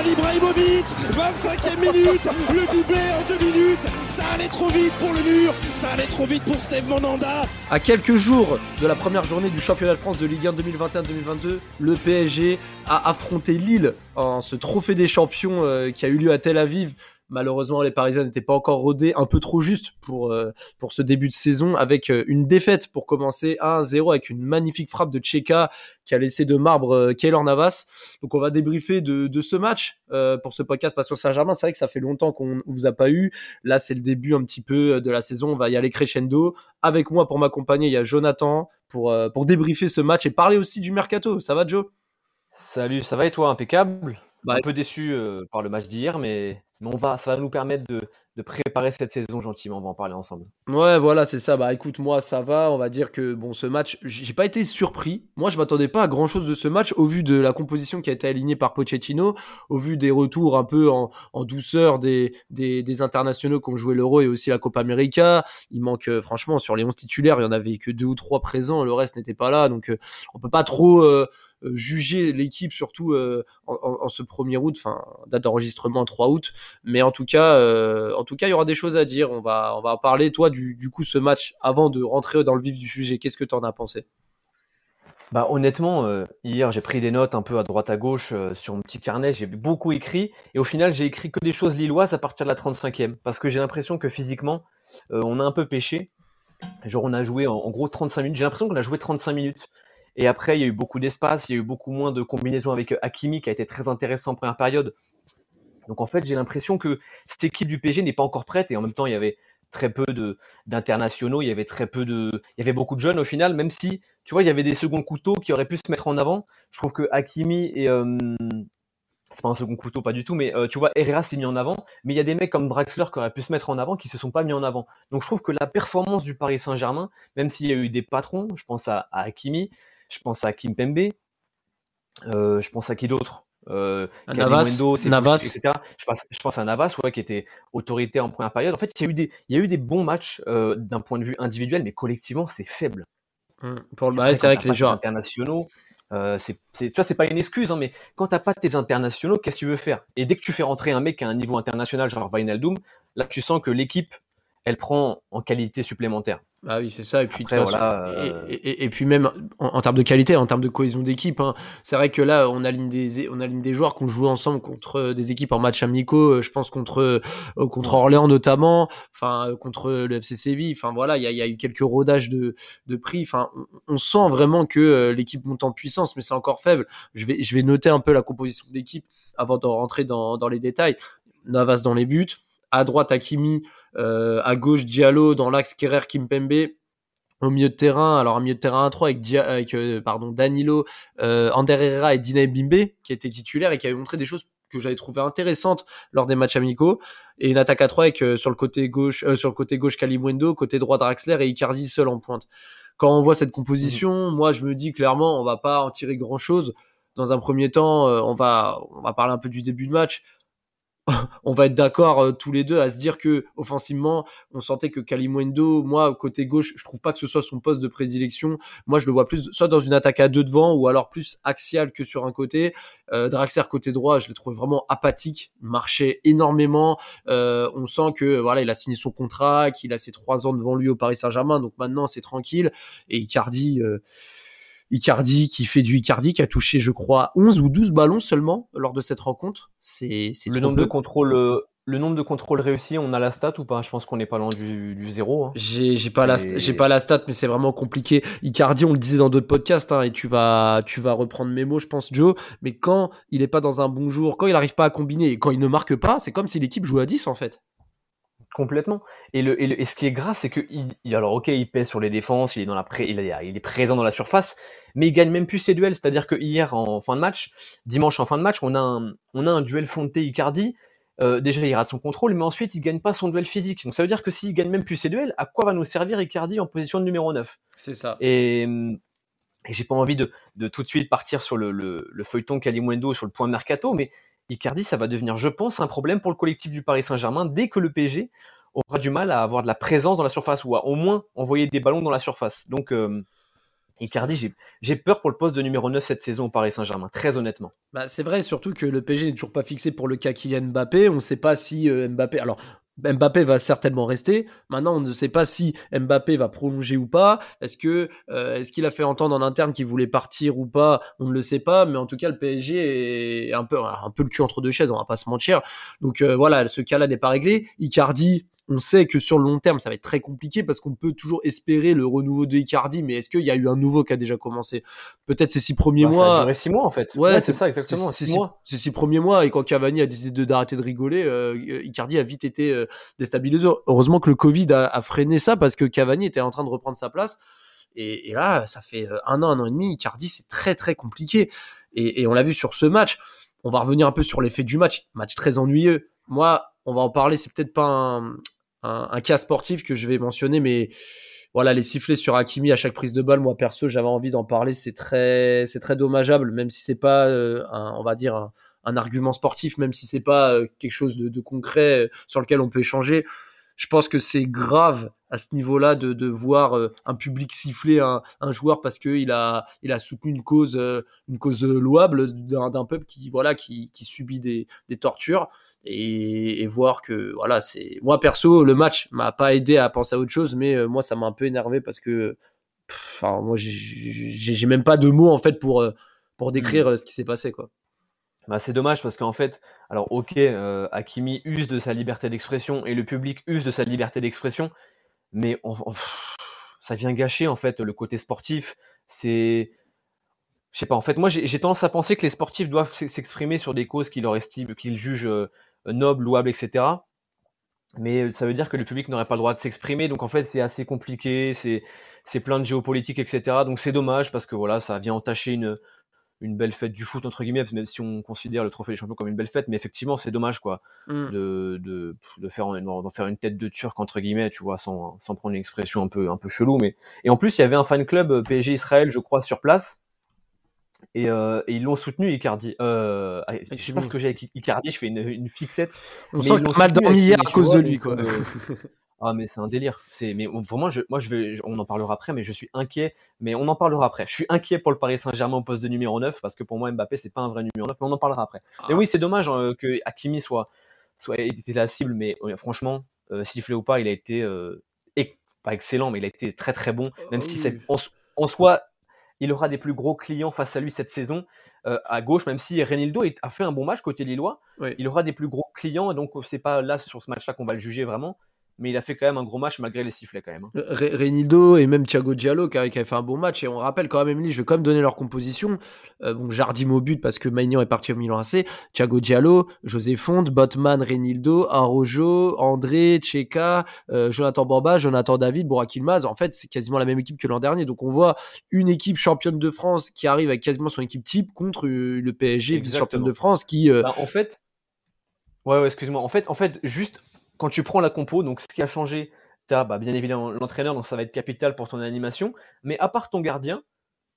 Zlatan Ibrahimovic 25e minute Le doublé en deux minutes Ça allait trop vite pour le mur Ça allait trop vite pour Steve Monanda À quelques jours de la première journée du championnat de France de Ligue 1 2021-2022, le PSG a affronté Lille en ce trophée des champions euh, qui a eu lieu à Tel Aviv. Malheureusement, les Parisiens n'étaient pas encore rodés, un peu trop juste pour, euh, pour ce début de saison, avec euh, une défaite pour commencer 1-0 avec une magnifique frappe de Tcheka qui a laissé de marbre euh, Keylor Navas. Donc on va débriefer de, de ce match euh, pour ce podcast Passion Saint-Germain. C'est vrai que ça fait longtemps qu'on ne vous a pas eu. Là, c'est le début un petit peu de la saison. On va y aller crescendo. Avec moi pour m'accompagner, il y a Jonathan pour, euh, pour débriefer ce match et parler aussi du mercato. Ça va, Joe? Salut, ça va et toi? Impeccable? Bah, Un peu déçu euh, par le match d'hier, mais, mais on va, ça va nous permettre de, préparer cette saison gentiment. On va en parler ensemble. Ouais, voilà, c'est ça. Bah écoute, moi, ça va. On va dire que bon, ce match, j'ai pas été surpris. Moi, je m'attendais pas à grand chose de ce match au vu de la composition qui a été alignée par Pochettino, au vu des retours un peu en, douceur des, internationaux qui ont joué l'Euro et aussi la Copa América. Il manque, euh, franchement, sur les 11 titulaires, il y en avait que deux ou trois présents. Le reste n'était pas là. Donc, euh, on peut pas trop euh, juger l'équipe, surtout euh, en, ce 1er août, enfin, date d'enregistrement 3 août. Mais en tout cas, euh, en tout cas, il y aura des choses à dire. On va, on va parler. Toi, du, du coup, ce match, avant de rentrer dans le vif du sujet, qu'est-ce que tu en as pensé? Bah, honnêtement, euh, hier, j'ai pris des notes un peu à droite à gauche euh, sur mon petit carnet. J'ai beaucoup écrit. Et au final, j'ai écrit que des choses lilloises à partir de la 35e. Parce que j'ai l'impression que physiquement, euh, on a un peu pêché. Genre, on a joué en, en gros 35 minutes. J'ai l'impression qu'on a joué 35 minutes. Et après, il y a eu beaucoup d'espace. Il y a eu beaucoup moins de combinaisons avec euh, Hakimi, qui a été très intéressant en première période. Donc en fait, j'ai l'impression que cette équipe du PSG n'est pas encore prête et en même temps, il y avait très peu d'internationaux, il y avait très peu de il y avait beaucoup de jeunes au final, même si tu vois, il y avait des seconds couteaux qui auraient pu se mettre en avant. Je trouve que Hakimi et euh, c'est pas un second couteau, pas du tout, mais euh, tu vois, Herrera s'est mis en avant, mais il y a des mecs comme Draxler qui auraient pu se mettre en avant qui se sont pas mis en avant. Donc je trouve que la performance du Paris Saint-Germain, même s'il y a eu des patrons, je pense à, à Hakimi, je pense à Kim Pembe, euh, je pense à qui d'autre? Euh, Navas, Navas. plus, etc. Je pense, je pense à Navas, ouais, qui était autorité en première période. En fait, il y a eu des, il y a eu des bons matchs euh, d'un point de vue individuel, mais collectivement, c'est faible. Pour le ouais, c'est vrai que les joueurs. internationaux, euh, c'est, tu vois, c'est pas une excuse, hein, mais quand t'as pas tes internationaux, qu'est-ce que tu veux faire? Et dès que tu fais rentrer un mec à un niveau international, genre Wijnaldum, là, tu sens que l'équipe, elle prend en qualité supplémentaire. Ah oui, c'est ça. Et puis, de façon- euh, et, et- et puis même en, en termes de qualité, en termes de cohésion d'équipe, hein, c'est vrai que là, on aligne des, on aligne des joueurs qui ont joué ensemble contre euh, des équipes en match amicaux. euh, Je pense contre contre Orléans notamment, enfin contre le FC Séville. Enfin voilà, il y a, il y a eu quelques rodages de, de prix. Enfin, on, on sent vraiment que l'équipe monte en puissance, mais c'est encore faible. Je vais, je vais noter un peu la composition de l'équipe avant de rentrer dans, dans les détails. Navas dans les buts, à droite Hakimi, euh, à gauche Diallo, dans l'axe Kerrer Kimpembe. Au milieu de terrain, alors un milieu de terrain à 3 avec, Dia- avec euh, pardon, Danilo, euh, Ander Herrera et Dina Bimbe, qui étaient titulaires et qui avaient montré des choses que j'avais trouvées intéressantes lors des matchs amicaux. Et une attaque à 3 avec euh, sur le côté gauche, euh, sur le côté gauche Kalimwendo, côté droit Draxler et Icardi seul en pointe. Quand on voit cette composition, moi je me dis clairement, on va pas en tirer grand chose. Dans un premier temps, euh, on va, on va parler un peu du début de match on va être d'accord euh, tous les deux à se dire que offensivement, on sentait que Kalimwendo, moi côté gauche, je trouve pas que ce soit son poste de prédilection. Moi, je le vois plus soit dans une attaque à deux devant ou alors plus axial que sur un côté. Euh, Draxler côté droit, je l'ai trouvé vraiment apathique, marchait énormément. Euh, on sent que voilà, il a signé son contrat, qu'il a ses trois ans devant lui au Paris Saint-Germain, donc maintenant c'est tranquille. Et Icardi. Icardi qui fait du Icardi qui a touché je crois 11 ou 12 ballons seulement lors de cette rencontre. C'est Le trop nombre peu. de contrôles, euh, le nombre de contrôles réussis, on a la stat ou pas? Je pense qu'on n'est pas loin du, du zéro. hein. J'ai pas la Et- j'ai pas la stat mais c'est vraiment compliqué. Icardi on le disait dans d'autres podcasts hein, et tu vas tu vas reprendre mes mots je pense Joe mais quand il est pas dans un bon jour, quand il arrive pas à combiner et quand il ne marque pas, c'est comme si l'équipe jouait à 10 en fait. Complètement. Et, le, et, le- et ce qui est grave, c'est que il, il- alors ok, il pèse sur les défenses, il est dans la pré- il, est, il est présent dans la surface, mais il gagne même plus ses duels. C'est-à-dire que hier en fin de match, dimanche en fin de match, on a un, on a un duel Fonte Icardi. euh, déjà il rate son contrôle, mais ensuite il gagne pas son duel physique. Donc ça veut dire que s'il gagne même plus ses duels, à quoi va nous servir Icardi en position de numéro 9 C'est ça. Et, et j'ai pas envie de, de, tout de suite partir sur le, le, le feuilleton Kalimundo sur le point mercato, mais Icardi, ça va devenir, je pense, un problème pour le collectif du Paris Saint-Germain dès que le PSG aura du mal à avoir de la présence dans la surface ou à au moins envoyer des ballons dans la surface. Donc, euh, Icardi, j'ai peur pour le poste de numéro 9 cette saison au Paris Saint-Germain, très honnêtement. Bah, c'est vrai, surtout que le PSG n'est toujours pas fixé pour le cas Kylian Mbappé. On ne sait pas si euh, Mbappé. Alors, Mbappé va certainement rester. Maintenant, on ne sait pas si Mbappé va prolonger ou pas. Est-ce que euh, est-ce qu'il a fait entendre en interne qu'il voulait partir ou pas? On ne le sait pas. Mais en tout cas, le PSG est un peu un peu le cul entre deux chaises. On va pas se mentir. Donc euh, voilà, ce cas-là n'est pas réglé. Icardi, on sait que sur le long terme, ça va être très compliqué parce qu'on peut toujours espérer le renouveau de Icardi, mais est-ce qu'il y a eu un nouveau qui a déjà commencé? Peut-être ces six premiers bah, mois. Ça a six mois en fait. Ouais, c'est ça exactement. Ces six, six, premiers mois et quand Cavani a décidé d'arrêter de rigoler, euh, Icardi a vite été euh, déstabilisé. Heureusement que le Covid a, a, freiné ça parce que Cavani était en train de reprendre sa place. Et, et là, ça fait euh, un an, un an et demi. Icardi, c'est très très compliqué. Et, et on l'a vu sur ce match. On va revenir un peu sur l'effet du match. Match très ennuyeux. Moi, on va en parler. C'est peut-être pas un, un, un, cas sportif que je vais mentionner, mais voilà, les sifflets sur Hakimi à chaque prise de balle, moi perso, j'avais envie d'en parler. C'est très, c'est très dommageable, même si c'est pas, euh, un, on va dire, un, un, argument sportif, même si c'est pas euh, quelque chose de, de, concret sur lequel on peut échanger. Je pense que c'est grave à ce niveau-là de, de voir euh, un public siffler un, un joueur parce que il a, il a soutenu une cause, euh, une cause louable d'un peuple qui, voilà, qui, qui subit des, des tortures. Et, et, voir que voilà c'est moi perso le match m'a pas aidé à penser à autre chose mais euh, moi ça m'a un peu énervé parce que enfin moi j'ai même pas de mots en fait pour pour décrire euh, ce qui s'est passé quoi bah, c'est dommage parce qu'en fait alors ok euh, Hakimi use de sa liberté d'expression et le public use de sa liberté d'expression mais ça vient gâcher en fait le côté sportif c'est je sais pas en fait moi j'ai tendance à penser que les sportifs doivent s'exprimer sur des causes qu'ils leur estiment qu'ils jugent euh, noble, louable, etc. Mais ça veut dire que le public n'aurait pas le droit de s'exprimer, donc en fait c'est assez compliqué, c'est c'est plein de géopolitique, etc. Donc c'est dommage parce que voilà, ça vient entacher une une belle fête du foot entre guillemets, même si on considère le trophée des champions comme une belle fête, mais effectivement c'est dommage quoi mm. de, de, de faire d'en faire une tête de turc entre guillemets, tu vois, sans, sans prendre une expression un peu un peu chelou, mais et en plus il y avait un fan club euh, PSG Israël, je crois, sur place et, euh, et, ils l'ont soutenu Icardi. Euh, je sais pas ce que j'ai avec Icardi, je fais une, une fixette. On sent que mal dormi hier à cause de lui, quoi. Euh... ah mais c'est un délire. C'est mais vraiment, je, moi je vais, on en parlera après, mais je suis inquiet. Mais on en parlera après. Je suis inquiet pour le Paris Saint-Germain au poste de numéro 9 parce que pour moi Mbappé c'est pas un vrai numéro 9, mais on en parlera après. Ah. Et oui, c'est dommage euh, que Hakimi soit soit été la cible, mais franchement, euh, sifflé ou pas, il a été pas excellent, mais il a été très très bon, même oh, si oui. en, en soi il aura des plus gros clients face à lui cette saison. Euh, à gauche, même si Renildo a fait un bon match côté Lillois, oui. il aura des plus gros clients, donc c'est pas là sur ce match-là qu'on va le juger vraiment mais il a fait quand même un gros match malgré les sifflets quand même. Hein. Renildo et même Thiago Diallo qui a, qui a, fait un bon match et on rappelle quand même Emily, je vais quand même donner leur composition. Euh, bon, Jardim au but parce que Maignan est parti au Milan AC, Thiago Diallo, José Fonte, Botman, Renildo, Arojo, André, Cheka, euh, Jonathan Borba, Jonathan David, Burak Ilmaz. En fait, c'est quasiment la même équipe que l'an dernier. Donc on voit une équipe championne de France qui arrive avec quasiment son équipe type contre euh, le PSG vice-championne de France qui. Bah, en fait, ouais, ouais excuse-moi. En fait, en fait, juste quand tu prends la compo, donc ce qui a changé, tu as bah, bien évidemment l'entraîneur, donc ça va être capital pour ton animation, mais à part ton gardien,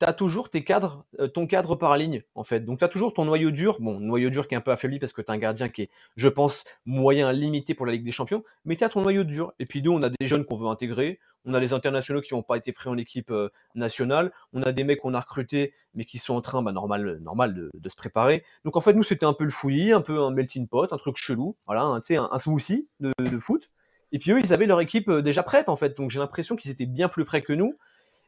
tu as toujours tes cadres, euh, ton cadre par ligne, en fait. Donc tu as toujours ton noyau dur, bon, noyau dur qui est un peu affaibli parce que tu as un gardien qui est, je pense, moyen limité pour la Ligue des Champions, mais tu as ton noyau dur. Et puis nous, on a des jeunes qu'on veut intégrer, on a les internationaux qui n'ont pas été pris en équipe euh, nationale, on a des mecs qu'on a recrutés mais qui sont en train, bah, normal, normal de, se préparer. Donc en fait, nous, c'était un peu le fouillis, un peu un melting pot, un truc chelou, voilà, un, un, un smoothie de, de, foot. Et puis eux, ils avaient leur équipe euh, déjà prête, en fait. Donc j'ai l'impression qu'ils étaient bien plus prêts que nous.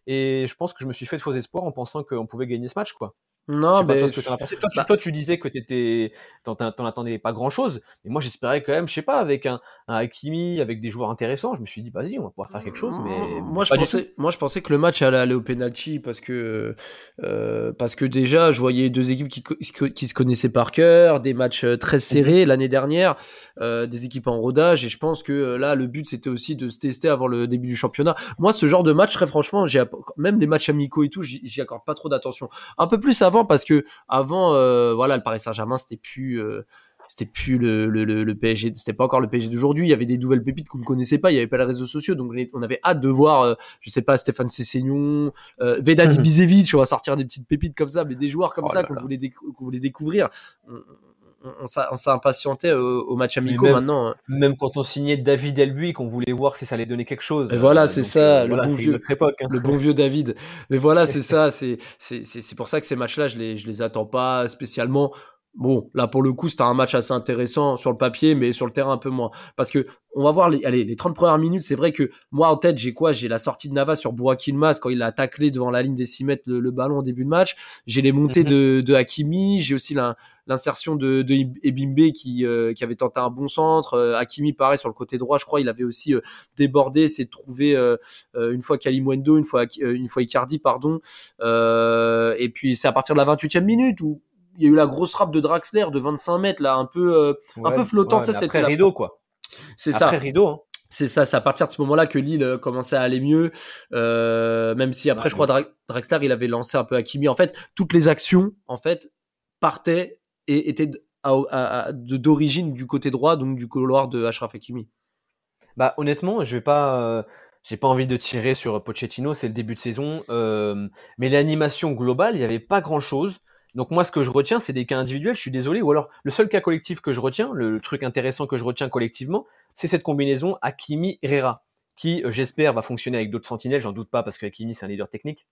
Et je pense que je me suis fait de faux espoirs en pensant qu'on pouvait gagner ce match, quoi. Non, mais. Toi, bah... toi, tu disais que t'étais, t'en, t'en attendais pas grand chose. Mais moi, j'espérais quand même, je sais pas, avec un, un Hakimi, avec des joueurs intéressants, je me suis dit, vas-y, on va pouvoir faire quelque chose. Mais moi, je pensais, moi, je pensais que le match allait aller au penalty parce que, euh, parce que déjà, je voyais deux équipes qui, qui se connaissaient par cœur, des matchs euh, très serrés l'année dernière, euh, des équipes en rodage. Et je pense que là, le but, c'était aussi de se tester avant le début du championnat. Moi, ce genre de match, très franchement, j'ai, même les matchs amicaux et tout, j'y accorde pas trop d'attention. Un peu plus avant parce que avant, euh, voilà, le Paris Saint-Germain, c'était plus, euh, c'était plus le, le, le, PSG, c'était pas encore le PSG d'aujourd'hui. Il y avait des nouvelles pépites qu'on ne connaissait pas. Il y avait pas les réseaux sociaux, donc on avait hâte de voir, euh, je sais pas, Stéphane Cessignon, euh, Vedadi mhm. tu vois, sortir des petites pépites comme ça, mais des joueurs comme oh ça qu'on voulait, découvrir. On, on, s'est impatienté au, match amico maintenant. Hein. Même quand on signait David Elbuy, qu'on voulait voir si ça allait donner quelque chose. Et voilà, c'est ça, euh, le, bon vieux, époque, hein. le bon vieux David. Mais voilà, c'est ça, c'est pour ça que ces matchs-là, je les, je les attends pas spécialement. Bon, là pour le coup, c'était un match assez intéressant sur le papier, mais sur le terrain un peu moins. Parce que on va voir les, allez, les 30 premières minutes, c'est vrai que moi en tête, j'ai quoi? J'ai la sortie de Navas sur Burak Ilmaz quand il a taclé devant la ligne des 6 mètres le, ballon au début de match. J'ai les montées mhm. de, de Hakimi, j'ai aussi l'insertion de, de Ebimbe qui, euh, qui avait tenté un bon centre. Euh, Hakimi, pareil, sur le côté droit, je crois, il avait aussi euh, débordé, c'est de trouver une fois Kalimwendo, une fois, une fois Icardi, pardon. et puis c'est à partir de la 28e minute où il y a eu la grosse frappe de Draxler de 25 mètres là, un peu, euh, un peu flottante. ça, c'était rideau quoi. C'est ça. rideau. Hein. C'est ça, c'est à partir de ce moment-là que Lille euh, commençait à aller mieux, euh, même si après, je crois, Draxler, il avait lancé un peu Hakimi. En fait, toutes les actions, en fait, partaient et étaient d'origine du côté droit, donc du couloir de Ashraf Hakimi. Bah, honnêtement, je vais pas, j'ai pas envie de tirer sur Pochettino, c'est le début de saison, mais l'animation globale, il n'y avait pas grand-chose. Donc moi, ce que je retiens, c'est des cas individuels, je suis désolé. Ou alors, le seul cas collectif que je retiens, le, truc intéressant que je retiens collectivement, c'est cette combinaison Hakimi-Herrera, qui, euh, j'espère, va fonctionner avec d'autres sentinelles, j'en doute pas, parce que Hakimi, c'est un leader technique.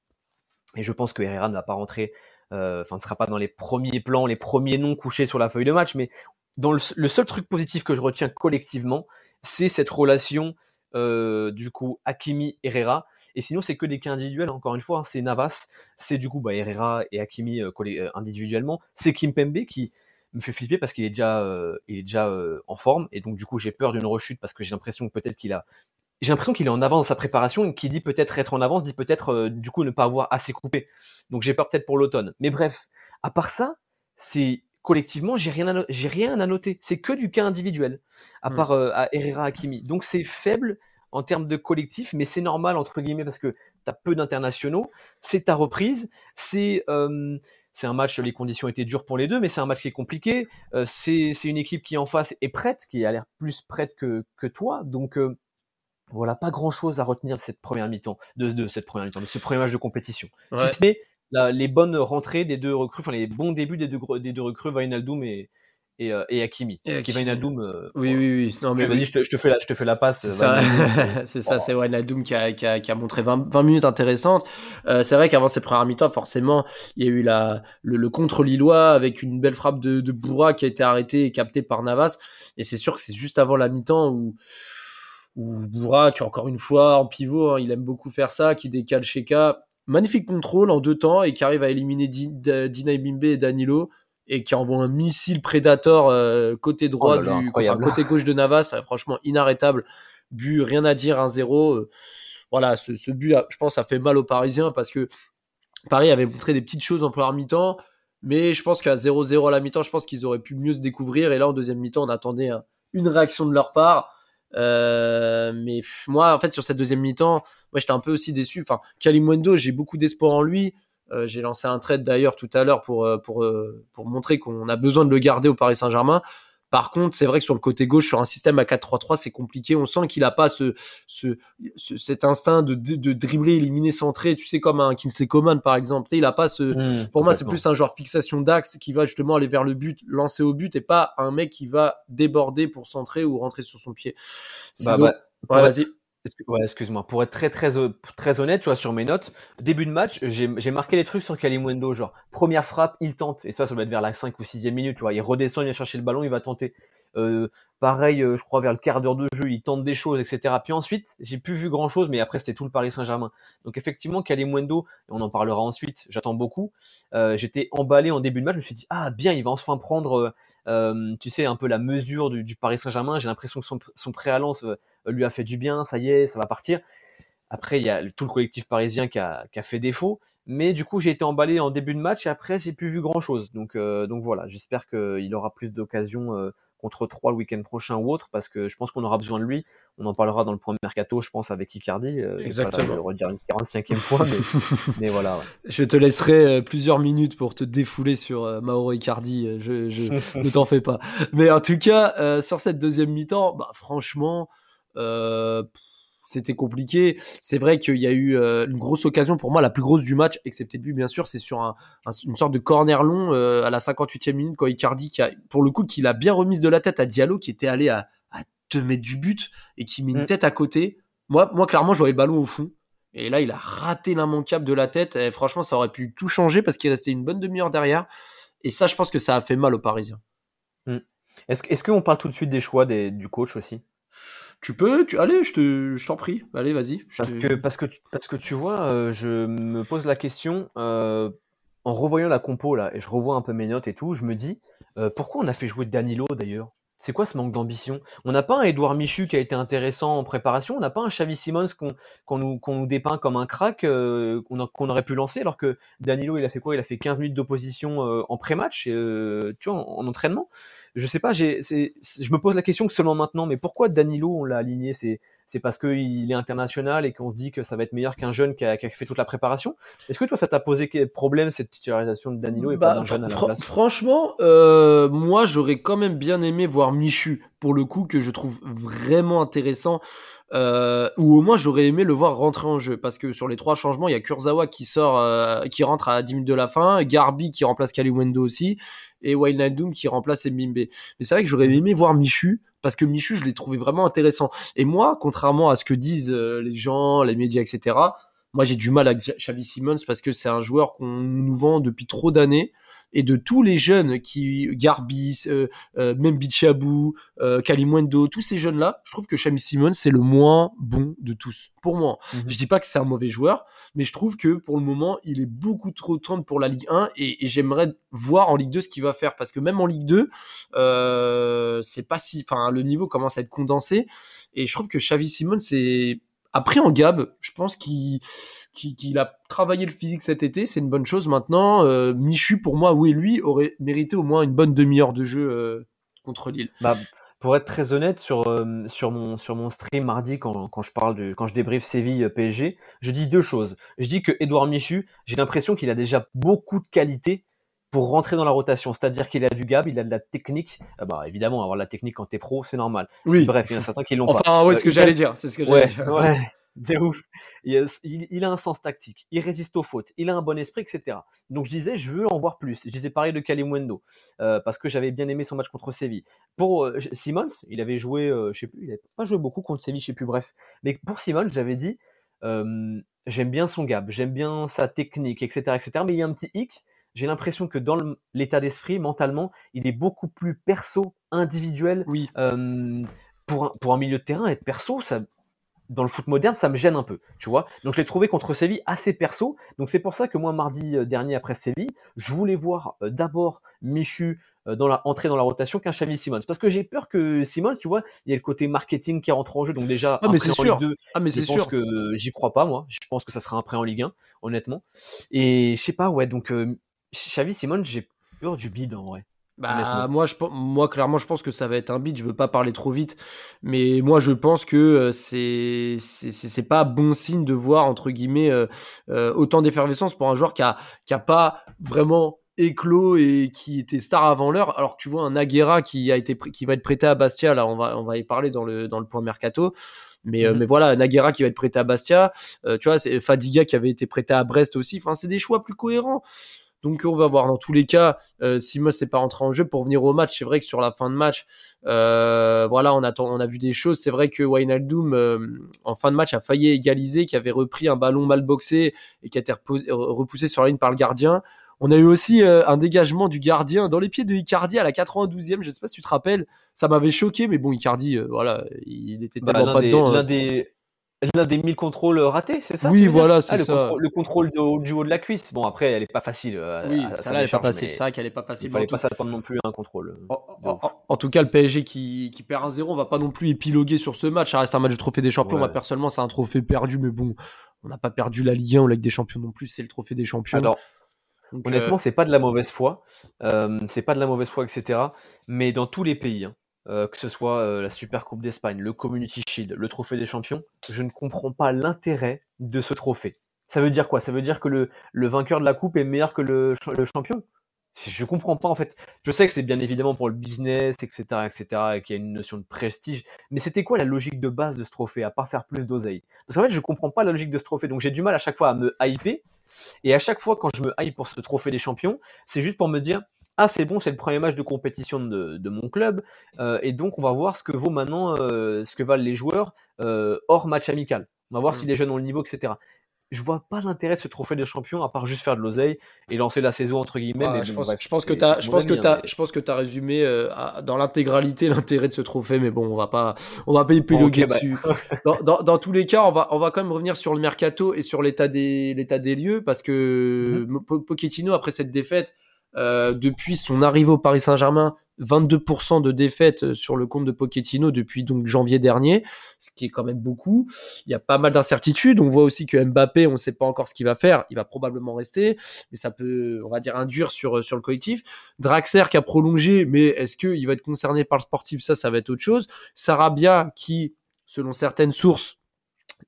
Et je pense que Herrera ne va pas rentrer, euh, enfin, ne sera pas dans les premiers plans, les premiers noms couchés sur la feuille de match. Mais dans le, seul truc positif que je retiens collectivement, c'est cette relation, euh, du coup, Hakimi-Herrera, et sinon, c'est que des cas individuels. Encore une fois, hein, c'est Navas, c'est du coup bah, Herrera et Hakimi euh, euh, individuellement. C'est Kimpembe qui me fait flipper parce qu'il est déjà, euh, il est déjà en forme. Et donc, du coup, j'ai peur d'une rechute parce que j'ai l'impression que peut-être qu'il a. J'ai l'impression qu'il est en avance dans sa préparation et qui dit peut-être être en avance, dit peut-être du coup ne pas avoir assez coupé. Donc j'ai peur peut-être pour l'automne. Mais bref, à part ça, c'est collectivement, j'ai rien, à j'ai rien à noter. C'est que du cas individuel, à mmh. part à Herrera Hakimi. Donc c'est faible, en termes de collectif, mais c'est normal, entre guillemets, parce que tu as peu d'internationaux. C'est ta reprise. C'est c'est un match, les conditions étaient dures pour les deux, mais c'est un match qui est compliqué. Euh, c'est une équipe qui en face est prête, qui a l'air plus prête que, que toi. Donc voilà, pas grand chose à retenir de cette première mi-temps, de, de, cette première mi-temps, de ce premier match de compétition. Si ce n'est les bonnes rentrées des deux recrues, enfin les bons débuts des deux, des deux recrues, Vainaldoum et, et, euh, et Hakimi. Et Hakimi. Wijnaldum. Euh, oui, oui, oui. Non, mais vas-y, je, te, je, te fais la, je te fais la passe. C'est ça, c'est ça, c'est qui a, qui, a, qui a montré 20, 20 minutes intéressantes. Euh, c'est vrai qu'avant ces premières mi-temps, forcément, il y a eu la, le, le contre-lillois avec une belle frappe de, de Boura qui a été arrêtée et captée par Navas. Et c'est sûr que c'est juste avant la mi-temps où, où Boura, qui encore une fois en pivot, hein, il aime beaucoup faire ça, qui décale Sheka. Magnifique contrôle en deux temps et qui arrive à éliminer Dina Bimbe et Danilo et qui envoie un missile Predator euh, côté droit oh du côté gauche de Navas, franchement inarrêtable. But, rien à dire, 1-0. Euh, voilà, ce, ce, but, je pense, ça fait mal aux Parisiens parce que Paris avait montré des petites choses en première mi-temps, mais je pense qu'à 0-0 à la mi-temps, je pense qu'ils auraient pu mieux se découvrir. Et là, en deuxième mi-temps, on attendait une réaction de leur part. Euh, mais moi, en fait, sur cette deuxième mi-temps, moi, j'étais un peu aussi déçu. Enfin, Kalimwendo, j'ai beaucoup d'espoir en lui. Euh, j'ai lancé un trade d'ailleurs tout à l'heure pour, euh, pour, euh, pour montrer qu'on a besoin de le garder au Paris Saint-Germain. Par contre, c'est vrai que sur le côté gauche, sur un système à 4-3-3, c'est compliqué. On sent qu'il a pas ce, ce, cet instinct de, de, dribbler, éliminer, centrer. Tu sais, comme un Kingsley Coman, par exemple. il a pas ce, mmh, pour moi, c'est plus un genre fixation d'axe qui va justement aller vers le but, lancer au but et pas un mec qui va déborder pour centrer ou rentrer sur son pied. Bah, ouais, vas-y. Ouais, excuse-moi. Pour être très, très, très honnête, tu vois, sur mes notes, début de match, j'ai marqué les trucs sur Kalimwendo, genre, première frappe, il tente. Et ça, ça doit être vers la 5 ou 6 minute, tu vois. Il redescend, il vient chercher le ballon, il va tenter. Euh, pareil, euh, je crois, vers le quart d'heure de jeu, il tente des choses, etc. Puis ensuite, j'ai plus vu grand chose, mais après, c'était tout le Paris Saint-Germain. Donc, effectivement, Kalimwendo, on en parlera ensuite, j'attends beaucoup. Euh, J'étais emballé en début de match, je me suis dit, ah, bien, il va enfin prendre, euh, tu sais, un peu la mesure du, Paris Saint-Germain. J'ai l'impression que son, son préalance lui a fait du bien, ça y est, ça va partir. Après, il y a tout le collectif parisien qui a, fait défaut. Mais du coup, j'ai été emballé en début de match et après, j'ai plus vu grand chose. Donc, euh, donc voilà, j'espère qu'il aura plus d'occasions euh, contre 3 le week-end prochain ou autre, parce que je pense qu'on aura besoin de lui. On en parlera dans le point mercato, je pense, avec Icardi. Euh, Exactement. Je vais redire une 45e fois, mais, mais voilà. Je te laisserai plusieurs minutes pour te défouler sur Mauro Icardi. Je, je ne t'en fais pas. Mais en tout cas, sur cette deuxième mi-temps, bah, franchement. Euh, c'était compliqué. C'est vrai qu'il y a eu euh, une grosse occasion pour moi, la plus grosse du match, excepté lui bien sûr, c'est sur un, une sorte de corner long euh, à la 58e minute quand Icardi, qui a, pour le coup, qu'il a bien remise de la tête à Diallo, qui était allé à, à te mettre du but et qui met une mm. tête à côté. Moi, moi clairement, j'aurais le ballon au fond. Et là, il a raté l'immanquable de la tête. Et franchement, ça aurait pu tout changer parce qu'il restait une bonne demi-heure derrière. Et ça, je pense que ça a fait mal aux Parisiens. Mm. Est-ce qu'on parle tout de suite des choix des, du coach aussi? Tu peux, tu, allez, je te, je t'en prie, allez, vas-y. Parce que, parce que, parce que tu vois, euh, je me pose la question euh, en revoyant la compo là, et je revois un peu mes notes et tout, je me dis euh, pourquoi on a fait jouer Danilo d'ailleurs? C'est quoi ce manque d'ambition? On n'a pas un Edouard Michu qui a été intéressant en préparation, on n'a pas un Xavi Simons qu'on nous, dépeint comme un crack qu'on aurait pu lancer, alors que Danilo, il a fait quoi? Il a fait 15 minutes d'opposition en pré-match, tu vois, en, entraînement? Je sais pas, je me pose la question que seulement maintenant, mais pourquoi Danilo on l'a aligné? C'est parce qu'il est international et qu'on se dit que ça va être meilleur qu'un jeune qui a, fait toute la préparation. Est-ce que toi, ça t'a posé problème cette titularisation de Danilo et pas bah, d'un jeune à la place Franchement, euh, moi, j'aurais quand même bien aimé voir Michu pour le coup que je trouve vraiment intéressant. Euh, ou au moins j'aurais aimé le voir rentrer en jeu parce que sur les trois changements il y a Kurzawa qui sort euh, qui rentre à 10 minutes de la fin Garbi qui remplace Kaliwendo aussi et Wijnaldum qui remplace Mbimbe mais c'est vrai que j'aurais aimé voir Michu parce que Michu je l'ai trouvé vraiment intéressant. Et moi contrairement à ce que disent euh, les gens les médias etc moi j'ai du mal avec Xavi Simons parce que c'est un joueur qu'on nous vend depuis trop d'années et de tous les jeunes qui Garbis, euh, euh, même Bichabou, euh, Kalimwendo, tous ces jeunes là, je trouve que Xavi Simons c'est le moins bon de tous pour moi. Mhm. Je dis pas que c'est un mauvais joueur, mais je trouve que pour le moment, il est beaucoup trop tendre pour la Ligue 1 et, j'aimerais voir en Ligue 2 ce qu'il va faire parce que même en Ligue 2, euh, c'est pas si enfin le niveau commence à être condensé et je trouve que Xavi Simons c'est après en Gab, je pense qu'il a travaillé le physique cet été, c'est une bonne chose. Maintenant, euh, Michu, pour moi, oui, lui, aurait mérité au moins une bonne demi-heure de jeu euh, contre Lille. Bah, pour être très honnête, sur, euh, sur, mon, sur mon stream mardi, quand, quand je parle de, quand je débriefe Séville PSG, je dis deux choses. Je dis que Edouard Michu, j'ai l'impression qu'il a déjà beaucoup de qualités pour rentrer dans la rotation. C'est-à-dire qu'il a du gab, il a de la technique. Ah bah, évidemment, avoir la technique quand t'es pro, c'est normal. Oui. Bref, il y en a certains qui l'ont pas. Enfin, ouais, ce que j'allais dire. C'est ce que j'allais dire. Ouais. De ouf. Il, a un sens tactique, il résiste aux fautes, il a un bon esprit, etc. Donc je disais, je veux en voir plus. Je disais pareil de Kalimwendo, euh, parce que j'avais bien aimé son match contre Séville. Pour euh, Simons, il avait joué, euh, je sais plus, il n'avait pas joué beaucoup contre Séville, je sais plus, bref. Mais pour Simons, j'avais dit, j'aime bien son gab, j'aime bien sa technique, etc., etc. Mais il y a un petit hic, j'ai l'impression que dans l'état d'esprit, mentalement, il est beaucoup plus perso, individuel. Oui. pour, un, pour un milieu de terrain, être perso, ça, dans le foot moderne, ça me gêne un peu, tu vois. Donc je l'ai trouvé contre Séville assez perso. Donc c'est pour ça que moi, mardi euh, dernier après Séville, je voulais voir euh, d'abord Michu euh, dans la, entrer dans la rotation qu'un Xavi Simons. Parce que j'ai peur que Simons, tu vois, il y a le côté marketing qui rentre en jeu. Donc déjà, ah, mais c'est sûr. ah, mais c'est sûr. que j'y crois pas, moi. Je pense que ça sera un prêt en Ligue 1, honnêtement. Et je sais pas, ouais, donc Xavi Simons, j'ai peur du bide en vrai. Bah, moi, je, moi, clairement, je pense que ça va être un beat. Je veux pas parler trop vite, mais moi, je pense que euh, c'est c'est pas bon signe de voir entre guillemets euh, euh, autant d'effervescence pour un joueur qui a qui a pas vraiment éclos et qui était star avant l'heure. Alors que tu vois un Aguera qui a été qui va être prêté à Bastia. Là, on va on va y parler dans le dans le point mercato. Mais, mmh mais voilà, Naguera qui va être prêté à Bastia, tu vois, c'est Fadiga qui avait été prêté à Brest aussi. Enfin, c'est des choix plus cohérents. Donc on va voir. Dans tous les cas, euh, Simos n'est pas rentré en jeu pour venir au match. C'est vrai que sur la fin de match, euh, voilà, on, a vu des choses. C'est vrai que Wijnaldum, euh, en fin de match, a failli égaliser, qui avait repris un ballon mal boxé et qui a été repoussé sur la ligne par le gardien. On a eu aussi euh, un dégagement du gardien dans les pieds de Icardi à la 92e. Je sais pas si tu te rappelles, ça m'avait choqué, mais bon, Icardi, euh, voilà, il était bah, tellement pas dedans. L'un des, L'un des mille contrôles ratés, c'est ça Oui, voilà, c'est ah, ça. le contrôle du haut de la cuisse. Bon, après, elle n'est pas facile. Euh, oui, ça elle n'est pas facile. C'est vrai qu'elle n'est pas facile. Il ne pas s'attendre non plus à un contrôle. En, tout cas, le PSG qui, qui perd un 0 on va pas non plus épiloguer sur ce match. Ça reste un match de trophée des champions. Moi, personnellement, c'est un trophée perdu, mais bon, on n'a pas perdu la Ligue 1 ou la Ligue des champions non plus. C'est le trophée des champions. Alors, honnêtement, euh... c'est pas de la mauvaise foi. Euh, c'est pas de la mauvaise foi, etc. Mais dans tous les pays, hein, euh, que ce soit euh, la Super Coupe d'Espagne, le Community Shield, le Trophée des Champions, je ne comprends pas l'intérêt de ce trophée. Ça veut dire quoi? Ça veut dire que le, le, vainqueur de la coupe est meilleur que le, le champion? Je comprends pas en fait. Je sais que c'est bien évidemment pour le business, etc., etc., et qu'il y a une notion de prestige. Mais c'était quoi la logique de base de ce trophée à part faire plus d'oseille? Parce qu'en fait, je comprends pas la logique de ce trophée. Donc j'ai du mal à chaque fois à me hyper. Et à chaque fois, quand je me hype pour ce trophée des champions, c'est juste pour me dire ah c'est bon, c'est le premier match de compétition de, mon club, euh, et donc on va voir ce que vaut maintenant, euh, ce que valent les joueurs euh, hors match amical. On va voir si mm. les jeunes ont le niveau, etc. Je vois pas l'intérêt de ce trophée de champion à part juste faire de l'oseille et lancer la saison entre guillemets. je, pense, que tu as, je pense que as, je pense que as résumé dans l'intégralité l'intérêt de ce trophée, mais bon, on va pas, on va pas épiloguer bah. dessus. dans, tous les cas, on va, on va quand même revenir sur le mercato et sur l'état des, l'état des lieux parce que mm-hmm. Pochettino après cette défaite euh, depuis son arrivée au Paris Saint-Germain, 22% de défaites euh, sur le compte de Pochettino depuis donc janvier dernier, ce qui est quand même beaucoup. Il y a pas mal d'incertitudes. On voit aussi que Mbappé, on ne sait pas encore ce qu'il va faire. Il va probablement rester, mais ça peut, on va dire, induire sur euh, sur le collectif. Draxler qui a prolongé, mais est-ce qu'il va être concerné par le sportif? Ça, ça va être autre chose. Sarabia qui, selon certaines sources,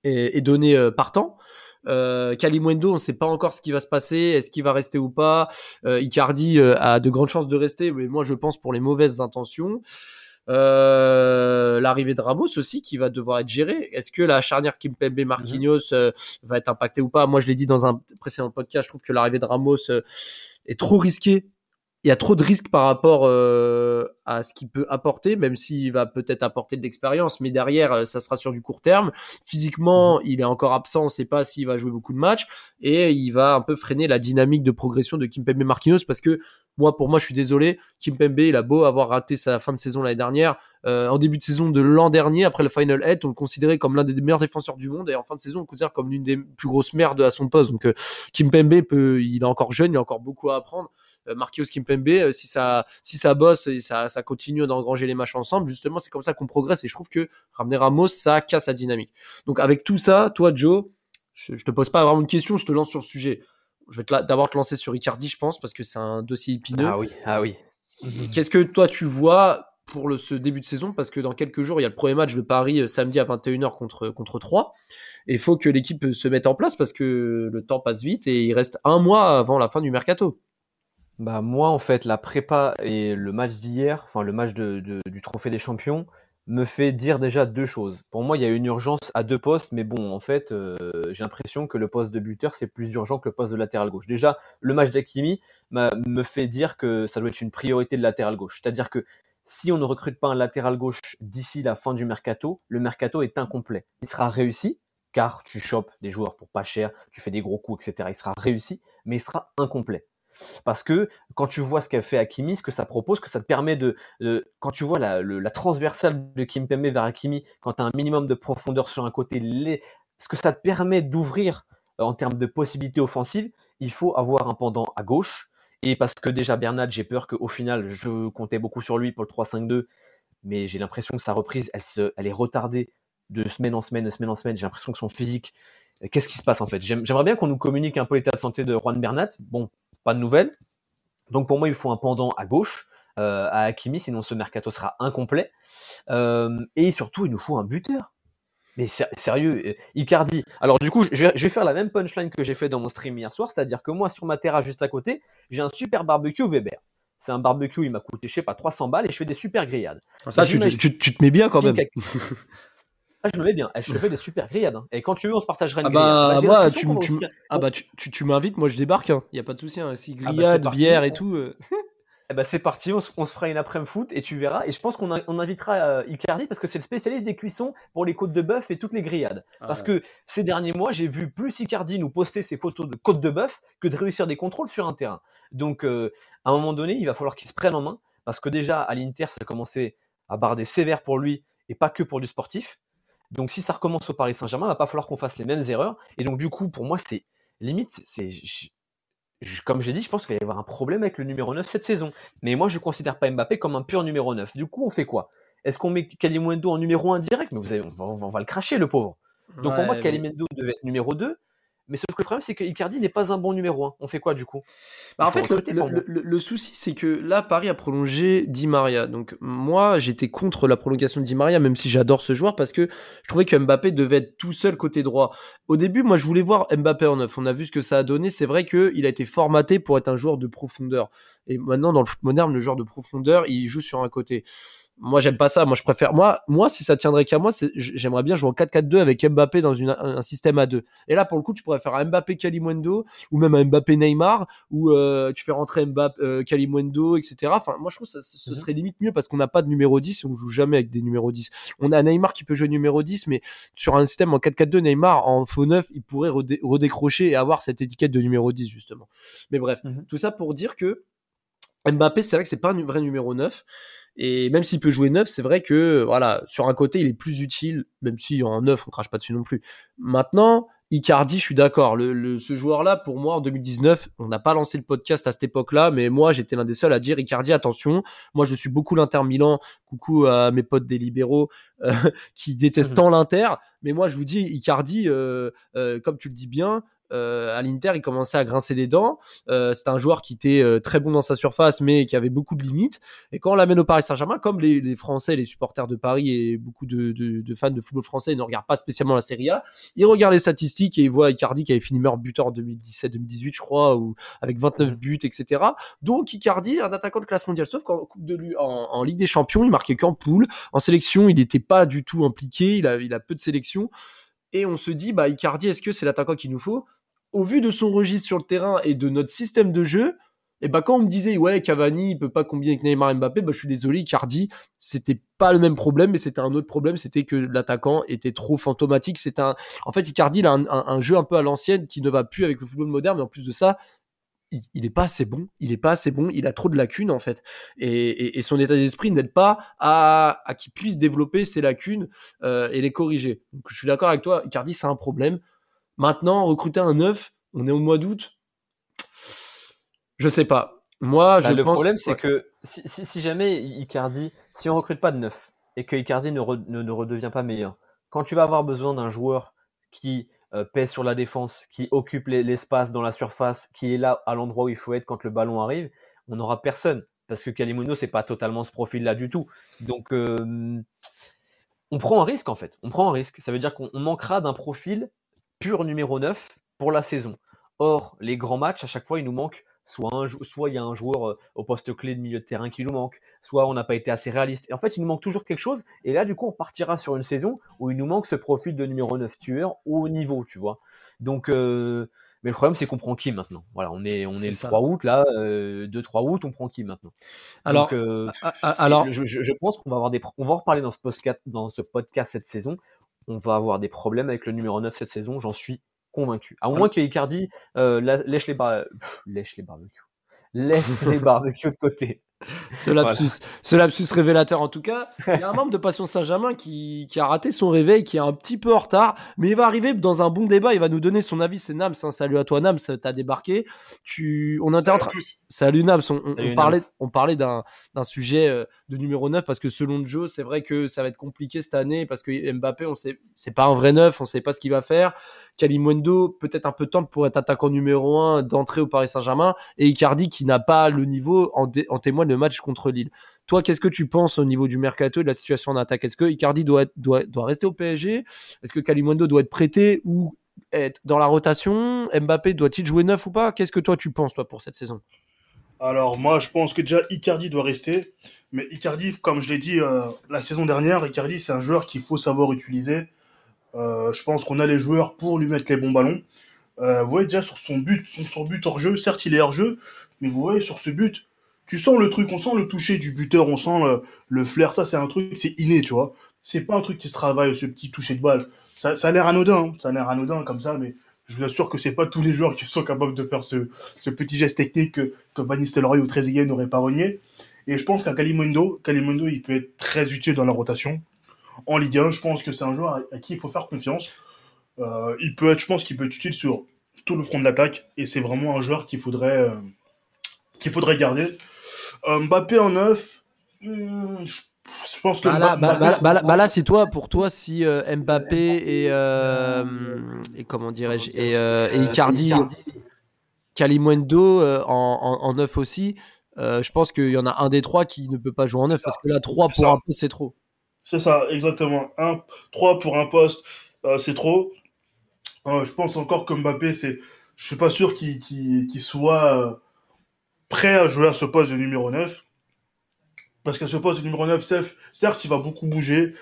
est, est donné partant. Euh, Kalimundo, on ne sait pas encore ce qui va se passer, est-ce qu'il va rester ou pas. Euh, Icardi euh, a de grandes chances de rester, mais moi je pense pour les mauvaises intentions. Euh, l'arrivée de Ramos aussi qui va devoir être gérée. Est-ce que la charnière Kimpembe Marquinhos euh, va être impactée ou pas? Moi je l'ai dit dans un précédent podcast, je trouve que l'arrivée de Ramos est trop risquée il y a trop de risques par rapport euh, à ce qu'il peut apporter, même s'il va peut-être apporter de l'expérience, mais derrière, euh, ça sera sur du court terme. Physiquement, mhm. il est encore absent, on ne sait pas s'il va jouer beaucoup de matchs, et il va un peu freiner la dynamique de progression de Kimpembe Marquinhos, parce que moi, pour moi, je suis désolé, Kimpembe, il a beau avoir raté sa fin de saison l'année dernière, euh, en début de saison de l'an dernier, après le Final 8, on le considérait comme l'un des meilleurs défenseurs du monde, et en fin de saison, on le considère comme l'une des plus grosses merdes à son poste. Donc, Kimpembe, peut, il est encore jeune, il a encore beaucoup à apprendre. Euh, Marquinhos Kimpembe, euh, si ça, si ça bosse et ça, ça continue d'engranger les matchs ensemble, justement, c'est comme ça qu'on progresse. Et je trouve que ramener Ramos, ça casse la dynamique. Donc avec tout ça, toi, Joe, je, je te pose pas vraiment une question, je te lance sur le sujet. Je vais d'abord te lancer sur Icardi, je pense, parce que c'est un dossier épineux. Ah oui, ah oui. Qu'est-ce que toi tu vois pour le, ce début de saison? Parce que dans quelques jours, il y a le premier match de Paris euh, samedi à 21h contre, contre 3. Et il faut que l'équipe se mette en place parce que le temps passe vite et il reste un mois avant la fin du mercato. Bah moi en fait la prépa et le match d'hier, enfin le match du Trophée des Champions, me fait dire déjà deux choses. Pour moi il y a une urgence à deux postes, mais bon en fait euh, j'ai l'impression que le poste de buteur c'est plus urgent que le poste de latéral gauche. Déjà le match d'Akimi me fait dire que ça doit être une priorité de latéral gauche. C'est-à-dire que si on ne recrute pas un latéral gauche d'ici la fin du mercato, le mercato est incomplet. Il sera réussi, car tu chopes des joueurs pour pas cher, tu fais des gros coups, etc. Il sera réussi, mais il sera incomplet. Parce que quand tu vois ce qu'a fait Hakimi, ce que ça propose, que ça te permet de, quand tu vois la, transversale de Kimpembe vers Hakimi, quand tu as un minimum de profondeur sur un côté, ce que ça te permet d'ouvrir euh, en termes de possibilités offensives, il faut avoir un pendant à gauche. Et parce que déjà Bernat, j'ai peur qu'au final, je comptais beaucoup sur lui pour le 3-5-2, mais j'ai l'impression que sa reprise, elle, se, elle est retardée de semaine en semaine, de semaine en semaine. J'ai l'impression que son physique, qu'est-ce qui se passe en fait? J'aimerais bien qu'on nous communique un peu l'état de santé de Juan Bernat. Bon, pas de nouvelles. Donc pour moi, il faut un pendant à gauche, euh, à Hakimi, sinon ce mercato sera incomplet. Euh, et surtout, il nous faut un buteur. Mais sérieux, euh, Icardi. Alors du coup, je vais, faire la même punchline que j'ai fait dans mon stream hier soir, c'est-à-dire que moi, sur ma terrasse juste à côté, j'ai un super barbecue Weber. C'est un barbecue, il m'a coûté, je sais pas, 300 balles et je fais des super grillades. Ça, tu, te mets bien quand même. Ah, je me mets bien. Eh, je te fais des super grillades. Hein. Et quand tu veux, on se partagera une ah bah, Moi, tu, ah bah, tu, tu, m'invites, moi je débarque. Il hein. n'y a pas de souci. Hein. Si ah bah, grillade, bière et tout. Euh. Eh bah, c'est parti, on se, fera une après-midi foot et tu verras. Et je pense qu'on on invitera euh, Icardi parce que c'est le spécialiste des cuissons pour les côtes de bœuf et toutes les grillades. parce que ces derniers mois, j'ai vu plus Icardi nous poster ses photos de côtes de bœuf que de réussir des contrôles sur un terrain. Donc, euh, à un moment donné, il va falloir qu'il se prenne en main parce que déjà, à l'Inter, ça a commencé à barder sévère pour lui et pas que pour du sportif. Donc si ça recommence au Paris Saint-Germain, il va pas falloir qu'on fasse les mêmes erreurs. Et donc du coup, pour moi, c'est limite, c'est comme j'ai dit, je pense qu'il va y avoir un problème avec le numéro 9 cette saison. Mais moi, je ne considère pas Mbappé comme un pur numéro 9. Du coup, on fait quoi? Est-ce qu'on met Kalimundo en numéro 1 direct? Mais vous on, va, le cracher, le pauvre. Donc pour moi, Kalimundo devait être numéro 2. Mais sauf que le problème, c'est que Icardi n'est pas un bon numéro 1. On fait quoi du coup? Bah, En fait, le, souci, c'est que là, Paris a prolongé Di Maria. Donc, moi, j'étais contre la prolongation de Di Maria, même si j'adore ce joueur, parce que je trouvais que Mbappé devait être tout seul côté droit. Au début, moi, je voulais voir Mbappé en neuf. On a vu ce que ça a donné. C'est vrai qu'il a été formaté pour être un joueur de profondeur. Et maintenant, dans le foot moderne, le joueur de profondeur, il joue sur un côté moi j'aime pas ça. Moi je préfère moi moi si ça tiendrait qu'à moi j'aimerais bien jouer en 4-4-2 avec Mbappé dans une, un système à deux. Et là pour le coup tu pourrais faire un Mbappé Kalimundo ou même un Mbappé Neymar ou euh, tu fais rentrer Mbappé euh, Kalimundo etc enfin moi je trouve que ce mhm. serait limite mieux parce qu'on n'a pas de numéro 10 et on joue jamais avec des numéros 10 on a Neymar qui peut jouer numéro 10 mais sur un système en 4-4-2 Neymar en faux 9 il pourrait redécrocher et avoir cette étiquette de numéro 10 justement. Mais bref mhm. tout ça pour dire que Mbappé c'est vrai que c'est pas un vrai numéro 9 et même s'il peut jouer neuf, c'est vrai que voilà, sur un côté, il est plus utile, même si en neuf, on crache pas dessus non plus. Maintenant, Icardi, je suis d'accord. Le, ce joueur-là, pour moi, en 2019, on n'a pas lancé le podcast à cette époque-là, mais moi, j'étais l'un des seuls à dire Icardi, attention. Moi, je suis beaucoup l'Inter Milan. Coucou à mes potes des libéraux euh, qui détestent tant l'Inter. Mais moi, je vous dis, Icardi, euh, euh, comme tu le dis bien, euh, à l'Inter, il commençait à grincer des dents. Euh, c'est un joueur qui était euh, très bon dans sa surface, mais qui avait beaucoup de limites. Et quand on l'amène au Paris Saint-Germain, comme les, Français, les supporters de Paris et beaucoup de, fans de football français ne regardent pas spécialement la Serie A, ils regardent les statistiques et ils voient Icardi qui avait fini meilleur buteur en 2017-2018, je crois, ou avec 29 buts, etc. Donc Icardi, un attaquant de classe mondiale, sauf qu'en Coupe de en, Ligue des Champions, il marquait qu'en poule. En sélection, il n'était pas du tout impliqué. Il a, il a peu de sélection et on se dit bah Icardi est-ce que c'est l'attaquant qu'il nous faut? Au vu de son registre sur le terrain et de notre système de jeu et bah quand on me disait ouais Cavani il peut pas combiner avec Neymar et Mbappé bah je suis désolé Icardi c'était pas le même problème mais c'était un autre problème c'était que l'attaquant était trop fantomatique c'est un en fait Icardi il a un, jeu un peu à l'ancienne qui ne va plus avec le football moderne mais en plus de ça il, il, est pas assez bon, il est pas assez bon, il a trop de lacunes en fait, et, son état d'esprit n'aide pas à, à qu'il puisse développer ses lacunes euh, et les corriger. Donc je suis d'accord avec toi, Icardi c'est un problème. Maintenant, recruter un neuf, on est au mois d'août. Je sais pas. Moi, bah, je le problème, c'est que si, jamais Icardi, si on recrute pas de neuf et que Icardi ne, ne, redevient pas meilleur, quand tu vas avoir besoin d'un joueur qui euh, pèse sur la défense, qui occupe l'espace dans la surface, qui est là à l'endroit où il faut être quand le ballon arrive, on n'aura personne parce que Kalimundo c'est pas totalement ce profil-là du tout. Donc euh, on prend un risque en fait. On prend un risque. Ça veut dire qu'on manquera d'un profil pur numéro 9 pour la saison. Or, les grands matchs, à chaque fois, il nous manque soit, un, soit il y a un joueur euh, au poste clé de milieu de terrain qui nous manque, soit on n'a pas été assez réaliste. Et en fait, il nous manque toujours quelque chose. Et là, du coup, on partira sur une saison où il nous manque ce profil de numéro 9 tueur au niveau, tu vois. Donc, euh, mais le problème, c'est qu'on prend qui maintenant? Voilà, on est, on est, le 3 août, là, 2-3 euh, août, on prend qui maintenant? Alors, alors... Je, je, pense qu'on va avoir des. On va en reparler dans ce podcast, dans ce podcast cette saison on va avoir des problèmes avec le numéro 9 cette saison, j'en suis convaincu. À moins que Icardi euh, lèche les bar... lèche les barbecues. Laisse les barbecues de côté. Ce lapsus, ce lapsus révélateur en tout cas. Il y a un membre de Passion Saint-Germain qui, qui, a raté son réveil, qui est un petit peu en retard, mais il va arriver dans un bon débat. Il va nous donner son avis. C'est Nams. Hein. Salut à toi Nams, t'as débarqué. Tu, on était en train. Salut Nams. On, parlait, on parlait d'un sujet euh, de numéro 9 parce que selon Joe, c'est vrai que ça va être compliqué cette année parce que Mbappé, on sait, c'est pas un vrai neuf, on sait pas ce qu'il va faire. Kalimundo, peut-être un peu temps pour être attaquant numéro 1 d'entrée au Paris Saint-Germain et Icardi qui n'a pas le niveau en, en témoigne le match contre Lille. Toi, qu'est-ce que tu penses au niveau du mercato et de la situation en attaque? Est-ce que Icardi doit, doit, doit rester au PSG Est-ce que Kalimundo doit être prêté ou être dans la rotation? Mbappé doit-il jouer neuf ou pas? Qu'est-ce que toi tu penses toi pour cette saison? Alors moi, je pense que déjà Icardi doit rester. Mais Icardi, comme je l'ai dit euh, la saison dernière, Icardi c'est un joueur qu'il faut savoir utiliser. Euh, je pense qu'on a les joueurs pour lui mettre les bons ballons. Euh, vous voyez déjà sur son but, son, but hors jeu, certes il est hors jeu, mais vous voyez sur ce but, tu sens le truc, on sent le toucher du buteur, on sent le, flair, ça c'est un truc, c'est inné, tu vois. C'est pas un truc qui se travaille, ce petit toucher de balle. Ça, a l'air anodin, hein. ça a l'air anodin comme ça, mais je vous assure que c'est pas tous les joueurs qui sont capables de faire ce, petit geste technique que, que Van Nistelrooy ou Trezeguet n'auraient pas renié. Et je pense qu'un Kalimundo, Kalimundo, il peut être très utile dans la rotation. En Ligue 1, je pense que c'est un joueur à, qui il faut faire confiance. Euh, il peut être, je pense qu'il peut être utile sur tout le front de l'attaque. Et c'est vraiment un joueur qu'il faudrait, euh, qu'il faudrait garder. Euh, Mbappé en neuf, hmm, Je pense que Bah là, bah, bah- c'est- bah là- bah c'est toi, pour toi, si euh, Mbappé et, euh, et comment dirais-je, et, euh, et Icardi, Kalimundo euh, en, en, en neuf aussi, euh, je pense qu'il y en a un des trois qui ne peut pas jouer en neuf C'est ça. parce que là, trois C'est pour ça. un peu, c'est trop. C'est ça, exactement. Un, 3 pour un poste, euh, c'est trop. Euh, je pense encore que Mbappé, c'est, je suis pas sûr qu'il soit prêt à jouer à ce poste de numéro 9. Parce qu'à ce poste de numéro 9, certes, certes, il va beaucoup bouger,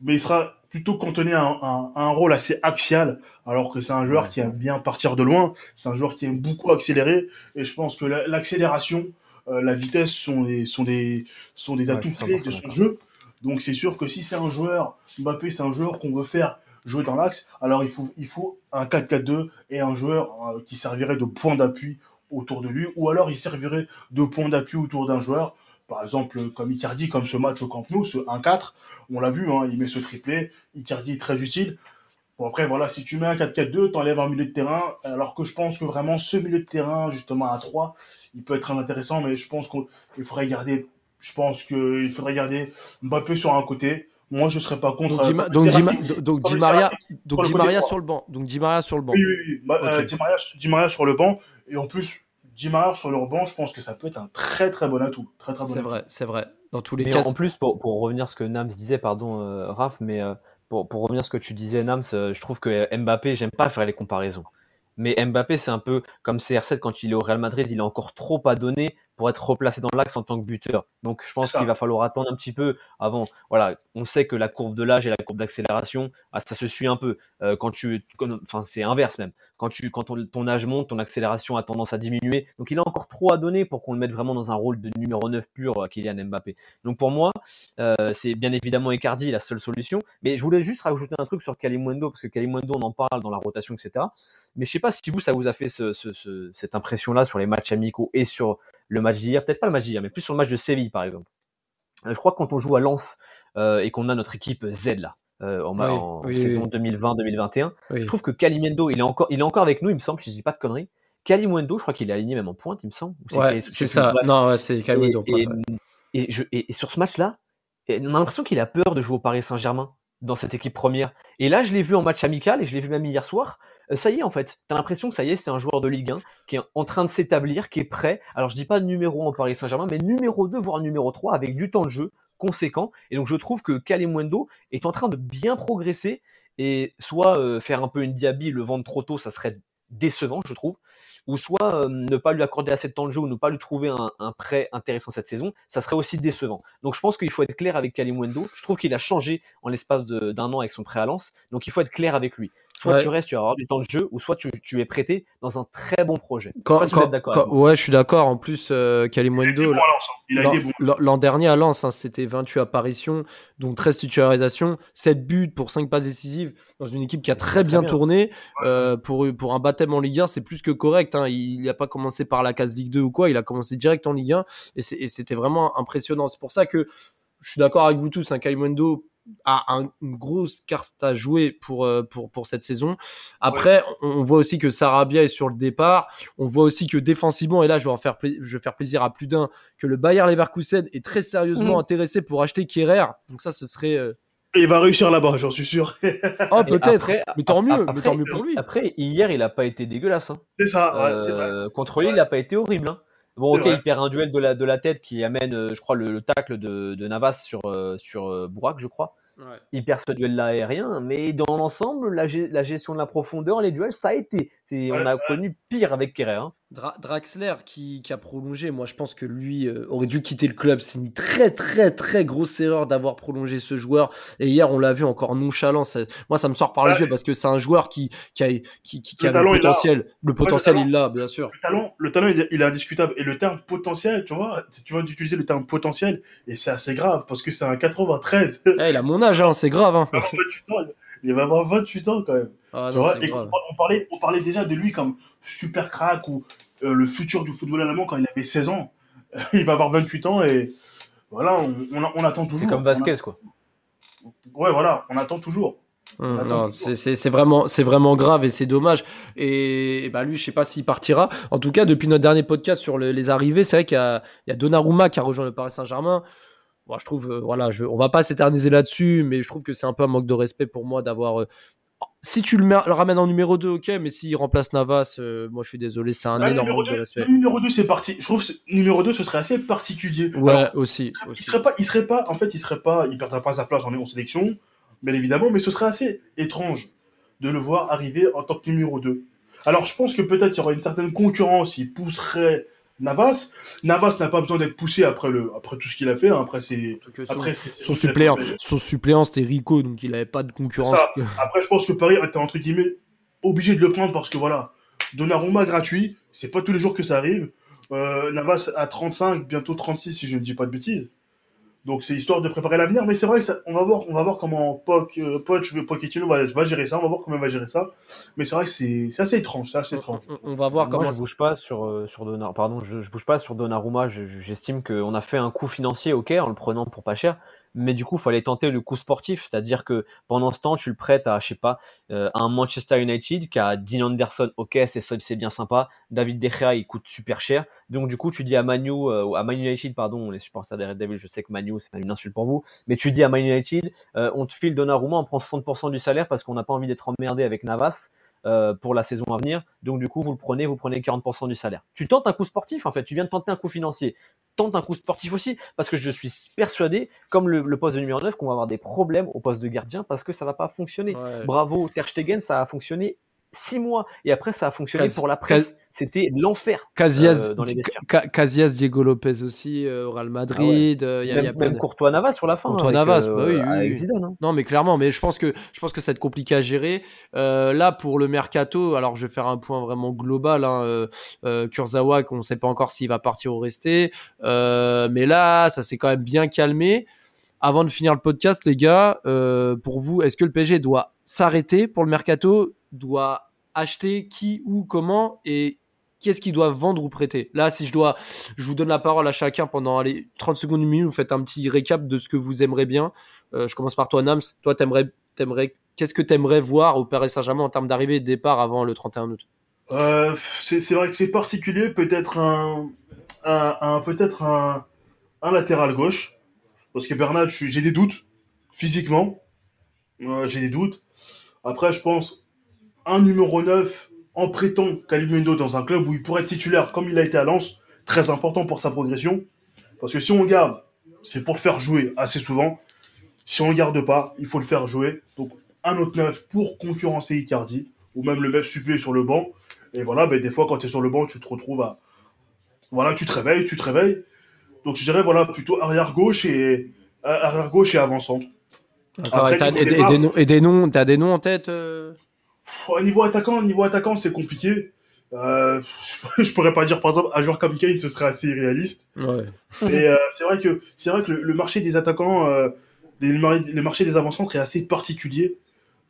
mais il sera plutôt cantonné à un, à- à un rôle assez axial, alors que c'est un joueur qui aime bien partir de loin, c'est un joueur qui aime beaucoup accélérer, et je pense que la- l'accélération, euh, la vitesse sont des, sont des, sont des atouts clés de 100% son jeu. Donc c'est sûr que si c'est un joueur, Mbappé, c'est un joueur qu'on veut faire jouer dans l'axe, alors il faut, il faut un 4-4-2 et un joueur euh, qui servirait de point d'appui autour de lui, ou alors il servirait de point d'appui autour d'un joueur, par exemple comme Icardi, comme ce match au Camp Nou, ce 1-4, on l'a vu, hein, il met ce triplé, Icardi est très utile. Bon après voilà, si tu mets un 4-4-2, t'enlèves un milieu de terrain, alors que je pense que vraiment ce milieu de terrain, justement à 3, il peut être intéressant, mais je pense qu'il faudrait garder, je pense qu'il faudrait garder Mbappé sur un côté. Moi je serais pas contre. Donc, Di, euh, donc, Di, donc Maria, donc sur le Di Maria sur le banc. Donc Di Maria sur le banc. Oui, oui, oui. Euh. Di, Maria, Di Maria sur le banc. Et en plus, Di Maria sur le banc, je pense que ça peut être un très très bon atout. Très très bon C'est vrai, c'est vrai. Dans tous les Mais cas, en plus, pour, pour revenir à ce que Nams disait, pardon, euh, Raph, mais euh, pour, pour revenir à ce que tu disais, Nams, euh, je trouve que Mbappé, j'aime pas faire les comparaisons. Mais Mbappé, c'est un peu comme CR7 quand il est au Real Madrid, il a encore trop à donner pour être replacé dans l'axe en tant que buteur. Donc je pense qu'il va falloir attendre un petit peu avant. Voilà, on sait que la courbe de l'âge et la courbe d'accélération, ah, ça se suit un peu. Euh, quand tu, enfin c'est inverse même. Quand tu, quand ton, ton âge monte, ton accélération a tendance à diminuer. Donc il a encore trop à donner pour qu'on le mette vraiment dans un rôle de numéro 9 pur, euh, Kylian Mbappé. Donc pour moi, euh, c'est bien évidemment Icardi la seule solution. Mais je voulais juste rajouter un truc sur Kalimundo, parce que Kalimundo, on en parle dans la rotation, etc. Mais je sais pas si vous, ça vous a fait ce- ce- ce- cette impression-là sur les matchs amicaux et sur le match d'hier. Peut-être pas le match d'hier, mais plus sur le match de Séville, par exemple. Euh, je crois que quand on joue à Lens euh, et qu'on a notre équipe Z là, euh, en, ma- Oui, en oui, saison oui. 2020-2021, Oui. je trouve que Kalimundo, il est encore, il est encore avec nous, il me semble, si je dis pas de conneries. Kalimundo, je crois qu'il est aligné même en pointe, il me semble. Ouais, c'est ça. Non, ouais, c'est Et, Kalimundo. et, et je- et- et sur ce match-là, on a l'impression qu'il a peur de jouer au Paris Saint-Germain dans cette équipe première. Et là, je l'ai vu en match amical et je l'ai vu même hier soir. Euh, ça y est, en fait, t'as l'impression que ça y est, c'est un joueur de Ligue 1 qui est en train de s'établir, qui est prêt. Alors, je dis pas numéro 1 au Paris Saint-Germain, mais numéro 2, voire numéro 3, avec du temps de jeu conséquent. Et donc, je trouve que Kalimundo est en train de bien progresser. Et soit euh, faire un peu une diaby, le vendre trop tôt, ça serait décevant, je trouve. Ou soit euh, ne pas lui accorder assez de temps de jeu ou ne pas lui trouver un, un prêt intéressant cette saison, ça serait aussi décevant. Donc je pense qu'il faut être clair avec Kalimundo. Je trouve qu'il a changé en l'espace d'un an avec son prêt à Lens. Donc il faut être clair avec lui. Soit Ouais. tu restes, tu vas avoir du temps de jeu, ou soit tu, tu es prêté dans un très bon projet. Je Quand, vous quand- ouais, je suis d'accord. En plus, euh, hein. L'an- dernier à Lens, hein, c'était 28 apparitions, dont 13 titularisations, 7 buts pour 5 passes décisives dans une équipe qui a très Très bien, bien. tourné. Euh, pour, pour un baptême en Ligue 1, c'est plus que correct. hein. Il n'a pas commencé par la case Ligue 2 ou quoi, il a commencé direct en Ligue 1 et c'était vraiment impressionnant. C'est pour ça que je suis d'accord avec vous tous, un Kalimundo a un- une grosse carte à jouer pour, euh, pour, pour cette saison. Après, on, on voit aussi que Sarabia est sur le départ. On voit aussi que défensivement, et là je vais, en faire, pla- je vais faire plaisir à plus d'un, que le Bayer Leverkusen est très sérieusement Mhm. intéressé pour acheter Kerrer. Donc ça, ce serait... euh, il va réussir là-bas, j'en suis sûr. Oh, peut-être. Mais tant mieux, après- mais tant mieux pour lui. Après, hier, il a pas été dégueulasse. hein. c'est ça, ouais, c'est vrai. Euh, contre lui, il n'a pas été horrible. hein. Bon, ok, vrai. il perd un duel de la, de la tête qui amène, euh, je crois, le, le tacle de, de Navas sur, euh, sur euh, Bourak, je crois. Il perd ce duel-là aérien, mais dans l'ensemble, la, la gestion de la profondeur, les duels, ça a été. Ouais, on a ouais. connu pire avec Kerrer. hein. Dra- Draxler qui, qui a prolongé, moi je pense que lui euh, aurait dû quitter le club. C'est une très très très grosse erreur d'avoir prolongé ce joueur. Et hier on l'a vu encore nonchalant. Ça- moi ça me sort par les yeux parce que c'est un joueur qui, qui a, qui, qui, qui Le potentiel. Le potentiel talent. il l'a bien sûr. Le talent, le talent il, est, il est indiscutable. Et le terme potentiel, tu vois, tu vois d'utiliser le terme potentiel, et c'est assez grave parce que c'est un 93. Eh, il a mon âge, hein, c'est grave. Hein. Il va avoir 28 ans, il va avoir 28 ans quand même. Ah, Tu non, vois, et on parlait, on parlait déjà de lui comme super crack ou euh, le futur du football allemand quand il avait 16 ans. il va avoir 28 ans et voilà, on, on, on attend C'est toujours. comme Vasquez, quoi. Ouais, voilà, on attend toujours. Non, toujours. c'est- c'est c'est vraiment, c'est vraiment grave et c'est dommage. Et, et bah lui, je sais pas s'il partira. En tout cas, depuis notre dernier podcast sur le- les arrivées, c'est vrai qu'il y a, il y a Donnarumma qui a rejoint le Paris Saint-Germain. Bon, je trouve, euh, voilà, je, on va pas s'éterniser là-dessus, mais je trouve que c'est un peu un manque de respect pour moi d'avoir. euh, si tu le, ramènes en numéro 2, ok, mais s'il remplace Navas, euh, moi je suis désolé, c'est un Ah, énorme numéro manque de 2, respect. numéro 2, c'est parti. Je trouve que numéro 2, ce serait assez particulier. Ouais, Alors, aussi. il aussi. serait pas, il serait pas, en fait, il serait pas, il perdrait pas sa place en, en sélection, bien évidemment, mais ce serait assez étrange de le voir arriver en tant que numéro 2. Alors, je pense que peut-être il y aura une certaine concurrence, il pousserait Navas. Navas n'a pas besoin d'être poussé après le, après tout ce qu'il a fait, hein, après c'est, son, son suppléant, son suppléant c'était Rico, donc il avait pas de concurrence. Après, je pense que Paris était entre guillemets obligé de le prendre parce que voilà, Donnarumma gratuit, c'est pas tous les jours que ça arrive. Euh, Navas à 35, bientôt 36 si je ne dis pas de bêtises. Donc c'est histoire de préparer l'avenir, mais c'est vrai que ça, on va voir, on va voir comment Poch, euh, Poch, Pochettino va, va gérer ça, on va voir comment il va gérer ça. Mais c'est vrai que c'est c'est assez étrange, c'est assez étrange. On, on va voir Moi, comment je ça- bouge pas sur, euh, sur Donnarumma. Pardon, je, je bouge pas sur Donnarumma. Je- je- J'estime qu'on a fait un coup financier, ok, en le prenant pour pas cher. Mais du coup, il fallait tenter le coup sportif. C'est-à-dire que pendant ce temps, tu le prêtes à, je sais pas, euh, à un Manchester United qui a Dean Anderson, ok, c'est bien sympa. David De Gea, il coûte super cher. Donc, du coup, tu dis à Manu, euh, à Man United, pardon, les supporters des Red Devils, je sais que Manu, c'est une insulte pour vous. Mais tu dis à Man United, euh, on te file Donnarumma, on prend 60% du salaire parce qu'on n'a pas envie d'être emmerdé avec Navas euh, pour la saison à venir. Donc du coup, vous le prenez, vous prenez 40% du salaire. Tu tentes un coup sportif en fait, tu viens de tenter un coup financier. Tente un coup sportif aussi, parce que je suis persuadé, comme le, le poste de numéro 9, qu'on va avoir des problèmes au poste de gardien parce que ça va pas fonctionner. Ouais. Bravo, Ter Stegen, ça a fonctionné six mois et après ça a fonctionné Cas- pour la cas- presse. C'était l'enfer. Casillas, euh, dans les vestiaires. Ca- Casillas, Diego Lopez aussi, euh, au Real Madrid. euh, il y a- y Même, a plein même de- Courtois Navas sur la fin. Courtois avec, Navas, bah oui, oui. Zidane, hein. Non, mais clairement, mais je pense que je pense que ça va être compliqué à gérer. Là, pour le mercato, alors je vais faire un point vraiment global. Hein, Kurzawa, qu'on ne sait pas encore s'il va partir ou rester, mais là, ça s'est quand même bien calmé. Avant de finir le podcast, les gars, euh, pour vous, est-ce que le PSG doit s'arrêter pour le mercato, doit acheter qui, où, comment et qu'est-ce qu'ils doivent vendre ou prêter Là, si je dois, je vous donne la parole à chacun pendant allez, 30 secondes, une minute, vous faites un petit récap de ce que vous aimeriez bien. Euh, je commence par toi, Nams. Toi, t'aimerais, t'aimerais, qu'est-ce que t'aimerais voir au Paris Saint-Germain en termes d'arrivée et de départ avant le 31 août? Euh, c'est vrai que c'est particulier, peut-être un, un, peut-être un, latéral gauche, parce que suis- j'ai des doutes physiquement, j'ai des doutes. Après, je pense un numéro 9 en prêtant Kalimundo dans un club où il pourrait être titulaire, comme il a été à Lens, très important pour sa progression. Parce que si on garde, c'est pour le faire jouer assez souvent. Si on le garde pas, il faut le faire jouer. Donc un autre 9 pour concurrencer Icardi, ou même le même suppléer sur le banc. Et voilà, ben, des fois, quand tu es sur le banc, tu te retrouves à. Voilà, tu te réveilles, tu te réveilles. Donc je dirais, voilà, plutôt arrière-gauche et. Arrière-gauche et avant-centre. D'accord, Après, et, des noms, et des noms, t'as des noms en tête euh? Au niveau attaquant, au niveau attaquant, c'est compliqué. Euh, je pourrais pas dire, par exemple, un joueur comme Kane, ce serait assez irréaliste. Ouais. Et euh, c'est vrai que c'est vrai que le, le marché des attaquants, euh, les- le marché des avant-centres est assez particulier.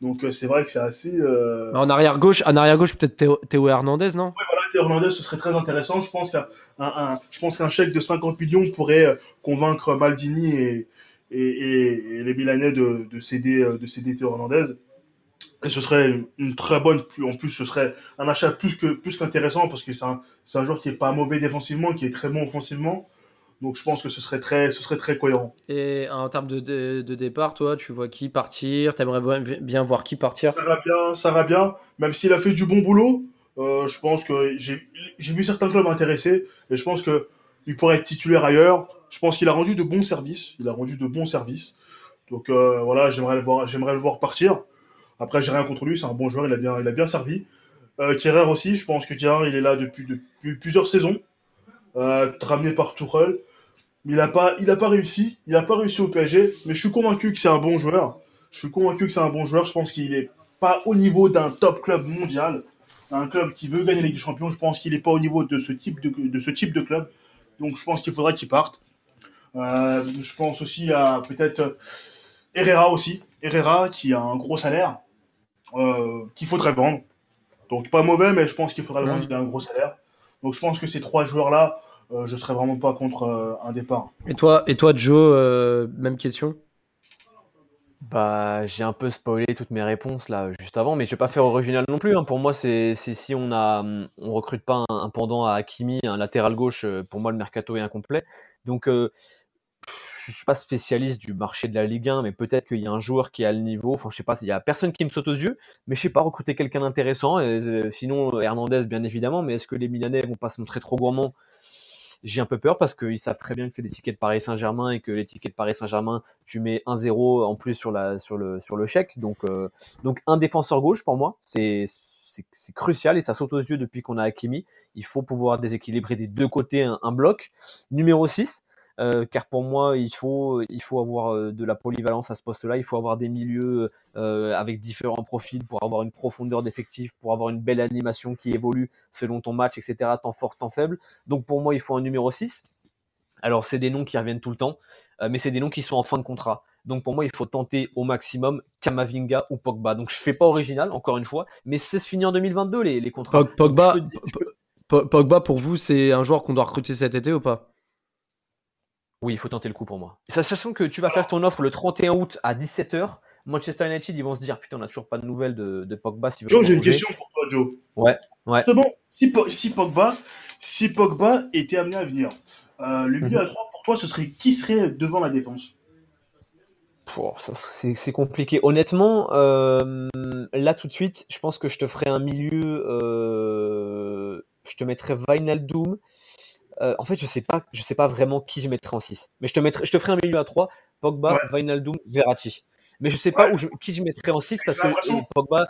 Donc euh, c'est vrai que c'est assez. En arrière gauche, en arrière gauche, peut-être Théo, Théo Hernandez, non? Ouais, voilà, Théo Hernandez, ce serait très intéressant. Je pense qu'un un, un- je pense qu'un chèque de 50 millions pourrait convaincre Maldini et, et, et- et les Milanais de, de céder, de céder Théo Hernandez. Et ce serait une, une très bonne. En plus, ce serait un achat plus que plus qu'intéressant parce que c'est un, c'est un joueur qui est pas mauvais défensivement, qui est très bon offensivement. Donc je pense que ce serait très, ce serait très cohérent. Et en termes de, de, de départ, toi, tu vois qui partir? T'aimerais bien voir qui partir? Ça va bien, ça va bien. Même s'il a fait du bon boulot, euh, je pense que j'ai j'ai vu certains clubs intéressés et je pense que il pourrait être titulaire ailleurs. Je pense qu'il a rendu de bons services. Il a rendu de bons services. Donc euh, voilà, j'aimerais le voir, j'aimerais le voir partir. Après, j'ai rien contre lui, c'est un bon joueur, il a bien, il a bien servi. Euh, aussi, je pense que Kerrer, il est là depuis, depuis plusieurs saisons, euh, ramené par Tourelle. Il a pas, il pas réussi, il a pas réussi au PSG. Mais je suis convaincu que c'est un bon joueur. Je suis convaincu que c'est un bon joueur. Je pense qu'il est pas au niveau d'un top club mondial, un club qui veut gagner la Ligue des Champions. Je pense qu'il est pas au niveau de ce type de, de ce type de club. Donc je pense qu'il faudra qu'il parte. Euh, je pense aussi à peut-être Herrera aussi. Herrera qui a un gros salaire euh, qu'il faudrait vendre. Donc pas mauvais, mais je pense qu'il faudra le vendre. Mm. Il a un gros salaire. Donc je pense que ces trois joueurs-là, euh, je serais vraiment pas contre euh, un départ. Et toi, et toi Joe, euh, même question? Bah, j'ai un peu spoilé toutes mes réponses là juste avant, mais je vais pas faire original non plus. hein. Pour moi, c'est si on a on recrute pas un, un pendant à Hakimi, un latéral gauche, pour moi le mercato est incomplet. Donc euh, je suis pas spécialiste du marché de la Ligue 1, mais peut-être qu'il y a un joueur qui a le niveau. Enfin, je sais pas, il y a personne qui me saute aux yeux, mais je sais pas recruter quelqu'un d'intéressant. Euh, sinon, Hernandez, bien évidemment, mais est-ce que les Milanais vont pas se montrer trop gourmands? J'ai un peu peur parce qu'ils savent très bien que c'est tickets de Paris Saint-Germain et que tickets de Paris Saint-Germain, tu mets 1-0 en plus sur, le, chèque. Donc, euh, donc un défenseur gauche pour moi, c'est c'est crucial et ça saute aux yeux depuis qu'on a Hakimi. Il faut pouvoir déséquilibrer des deux côtés un, un bloc. Numéro 6, euh, car pour moi, il faut, il faut avoir euh, de la polyvalence à ce poste-là. Il faut avoir des milieux euh, avec différents profils pour avoir une profondeur d'effectif, pour avoir une belle animation qui évolue selon ton match, etc. Temps fort, temps faible. Donc pour moi, il faut un numéro 6. Alors, c'est des noms qui reviennent tout le temps, mais c'est des noms qui sont en fin de contrat. Donc pour moi, il faut tenter au maximum Kamavinga ou Pogba. Donc je fais pas original, encore une fois, mais c'est se finir en 2022 les, les contrats. Pogba, Pogba, pour vous, c'est un joueur qu'on doit recruter cet été ou pas? Oui, il faut tenter le coup pour moi. Sachant que tu vas faire ton offre le 31 août à 17h, Manchester United, ils vont se dire Putain, on n'a toujours pas de nouvelles de, Pogba. Joe, j'ai une question pour toi, Joe. Ouais, ouais. Justement, si, si, Pogba, si Pogba était amené à venir, euh, le milieu mhm. à 3, pour toi, ce serait qui serait devant la défense? C'est compliqué. Honnêtement, euh, là tout de suite, je pense que je te ferai un milieu. Euh, je te mettrais Vinaldoom euh, en fait, je sais pas, je sais pas vraiment qui je mettrais en 6. Mais je te mettrai, je te ferai un milieu à 3, Pogba, ouais. Verratti. Mais je sais pas où qui je mettrais en 6 parce que Pogba.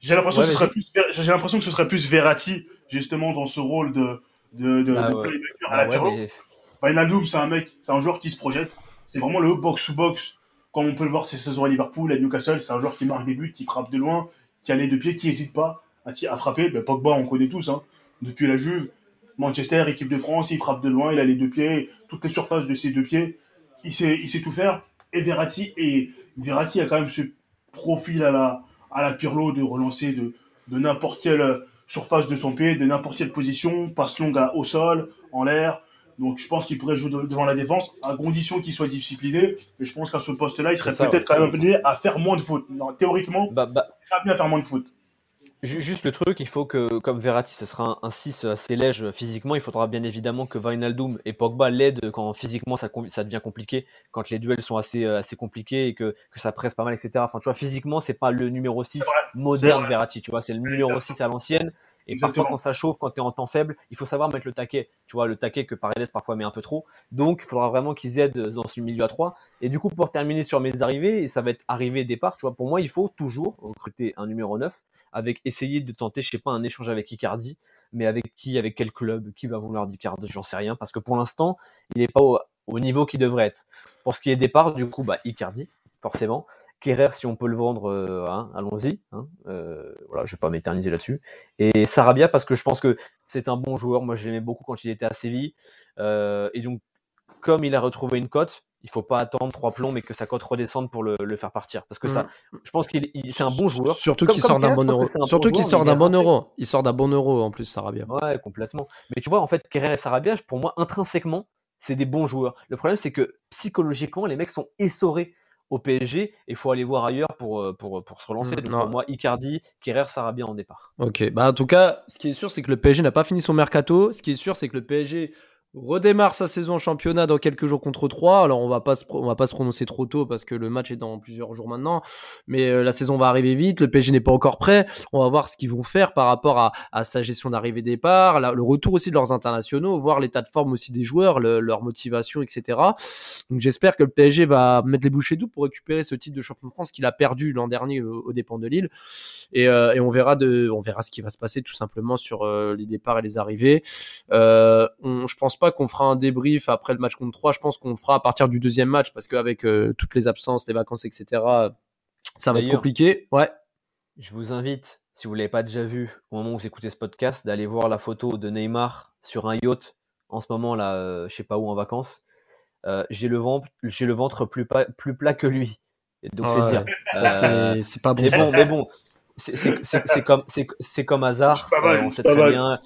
J'ai l'impression que ce serait plus, j'ai l'impression que ce serait plus Verratti justement dans ce rôle de de, de, ah playmaker à la ah c'est un mec, c'est un joueur qui se projette. C'est vraiment le box to box comme on peut le voir ces saisons à Liverpool, à Newcastle. C'est un joueur qui marque des buts, qui frappe de loin, qui a les deux pieds, qui n'hésite pas à, à frapper. Ben, Pogba, on connaît tous, hein, depuis la Juve. Manchester, équipe de France, il frappe de loin, il a les deux pieds, toutes les surfaces de ses deux pieds, il sait, il sait tout faire. Et Verratti, et Verratti a quand même ce profil à la, à la Pirlo de relancer de, de n'importe quelle surface de son pied, de n'importe quelle position, passe longue au sol, en l'air. Donc je pense qu'il pourrait jouer devant la défense, à condition qu'il soit discipliné. Et je pense qu'à ce poste-là, il serait peut-être quand même amené à faire moins de fautes. théoriquement, bah, bah, il serait à faire moins de fautes. Juste le truc, il faut que, comme Verratti, ce sera un, 6 assez léger physiquement, il faudra bien évidemment que Wijnaldum et Pogba l'aident quand physiquement ça, ça, devient compliqué, quand les duels sont assez, euh, assez compliqués et que, que ça presse pas mal, etc. Enfin, tu vois, physiquement, c'est pas le numéro 6 moderne Verratti, tu vois, c'est le numéro 6 à l'ancienne. Et parfois, quand ça chauffe, quand tu es en temps faible, il faut savoir mettre le taquet. Tu vois, le taquet que Paredes parfois met un peu trop. Donc, il faudra vraiment qu'ils aident dans ce milieu à 3. Et du coup, pour terminer sur mes arrivées, et ça va être arrivé départ, tu vois, pour moi, il faut toujours recruter un numéro 9 avec essayer de tenter, je sais pas, un échange avec Icardi, mais avec qui, avec quel club, qui va vouloir d'Icardi, j'en sais rien, parce que pour l'instant, il n'est pas au, niveau qu'il devrait être. Pour ce qui est départ, du coup, bah, Icardi, forcément. Kerrer, si on peut le vendre, euh, hein, allons-y. Hein, euh, voilà, je vais pas m'éterniser là-dessus. Et Sarabia, parce que je pense que c'est un bon joueur. Moi, je l'aimais beaucoup quand il était à Séville. Euh, et donc, comme il a retrouvé une cote, il faut pas attendre trois plombs mais que sa cote redescende pour le, faire partir. Parce que ça mm. je pense qu'il c'est un bon joueur. surtout qu'il sort d'un bon euro. surtout qu'il sort d'un bon euro. Il sort d'un bon euro en plus Sarabia. Ouais complètement. Mais tu vois en fait Kerrer et Sarabia pour moi intrinsèquement c'est des bons joueurs. Le problème c'est que psychologiquement les mecs sont essorés au PSG et il faut aller voir ailleurs pour, euh, pour, pour se relancer. Mm, Donc pour moi, Icardi, Kerrer, Sarabia en départ. Ok, bah en tout cas, ce qui est sûr, c'est que le PSG n'a pas fini son mercato. Ce qui est sûr, c'est que le PSG redémarre sa saison en championnat dans quelques jours contre 3. Alors on va pas se, on va pas se prononcer trop tôt parce que le match est dans plusieurs jours maintenant, mais euh, la saison va arriver vite, le PSG n'est pas encore prêt. On va voir ce qu'ils vont faire par rapport à, à sa gestion d'arrivée départ, le retour aussi de leurs internationaux, voir l'état de forme aussi des joueurs, leur motivation, etc. Donc j'espère que le PSG va mettre les bouchées doubles pour récupérer ce titre de champion de France qu'il a perdu l'an dernier au, dépens de Lille. Et, euh, et, on verra de, on verra ce qui va se passer tout simplement sur euh, les départs et les arrivées. On, je pense pas qu'on fera un débrief après le match contre 3. Je pense qu'on le fera à partir du deuxième match parce qu'avec euh, toutes les absences, les vacances, etc., ça va être compliqué. Ouais. Je vous invite, si vous l'avez pas déjà vu au moment où vous écoutez ce podcast, d'aller voir la photo de Neymar sur un yacht en ce moment là, euh, je sais pas où en vacances. Euh, j'ai le ventre, j'ai le ventre plus, plus plat que lui. donc c'est pas bon. Mais bon, mais bon, c'est comme, c'est comme hasard. on sait très bien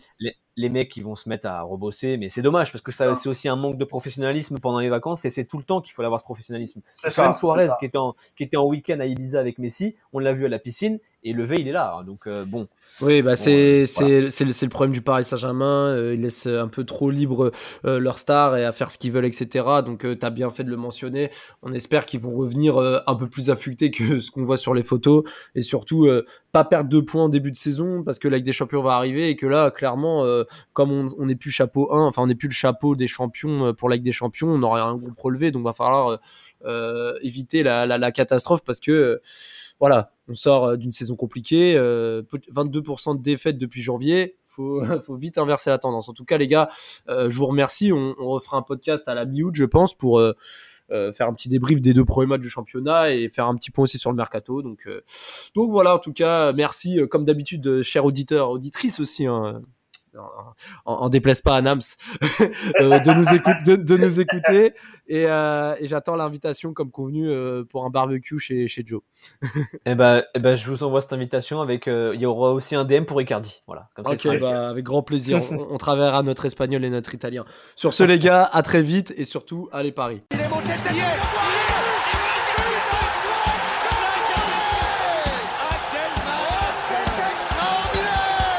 les mecs qui vont se mettre à rebosser, mais c'est dommage parce que ça c'est aussi un manque de professionnalisme pendant les vacances et c'est tout le temps qu'il faut avoir ce professionnalisme. C'est Suarez qui était en qui était en week-end à Ibiza avec Messi, on l'a vu à la piscine et levé, il est là. Hein. Donc bon. Oui, bah c'est c'est le, problème du Paris Saint-Germain. ils laissent un peu trop libre leurs stars et à faire ce qu'ils veulent, etc. Donc tu as bien fait de le mentionner. On espère qu'ils vont revenir un peu plus affûtés que ce qu'on voit sur les photos et surtout pas perdre de points en début de saison parce que la Ligue des Champions va arriver et que là, clairement, comme on n'est plus chapeau 1, enfin on n'est plus le chapeau des champions pour la Ligue des Champions, on aurait un groupe relevé, donc va falloir euh, éviter la, la, la, catastrophe parce que euh, voilà, on sort euh, d'une saison compliquée, 22% de défaites depuis janvier. Faut, faut vite inverser la tendance. En tout cas, les gars, je vous remercie. On, on, refera un podcast à la mi-août, je pense, pour faire un petit débrief des deux premiers matchs du championnat et faire un petit point aussi sur le mercato. Donc, donc voilà. En tout cas, merci comme d'habitude, chers auditeurs, auditrices aussi. Hein, en, déplaise pas à Nams, euh, de, nous écouter, de, nous écouter. Et, euh, et j'attends l'invitation comme convenu euh, pour un barbecue chez, chez Joe. et eh ben, eh ben, je vous envoie cette invitation avec. il y aura aussi un DM pour Ricardi. Voilà. ok, bah, avec grand plaisir. on, on, travaillera notre espagnol et notre italien. Sur ce, les gars, à très vite et surtout, allez Paris. Il est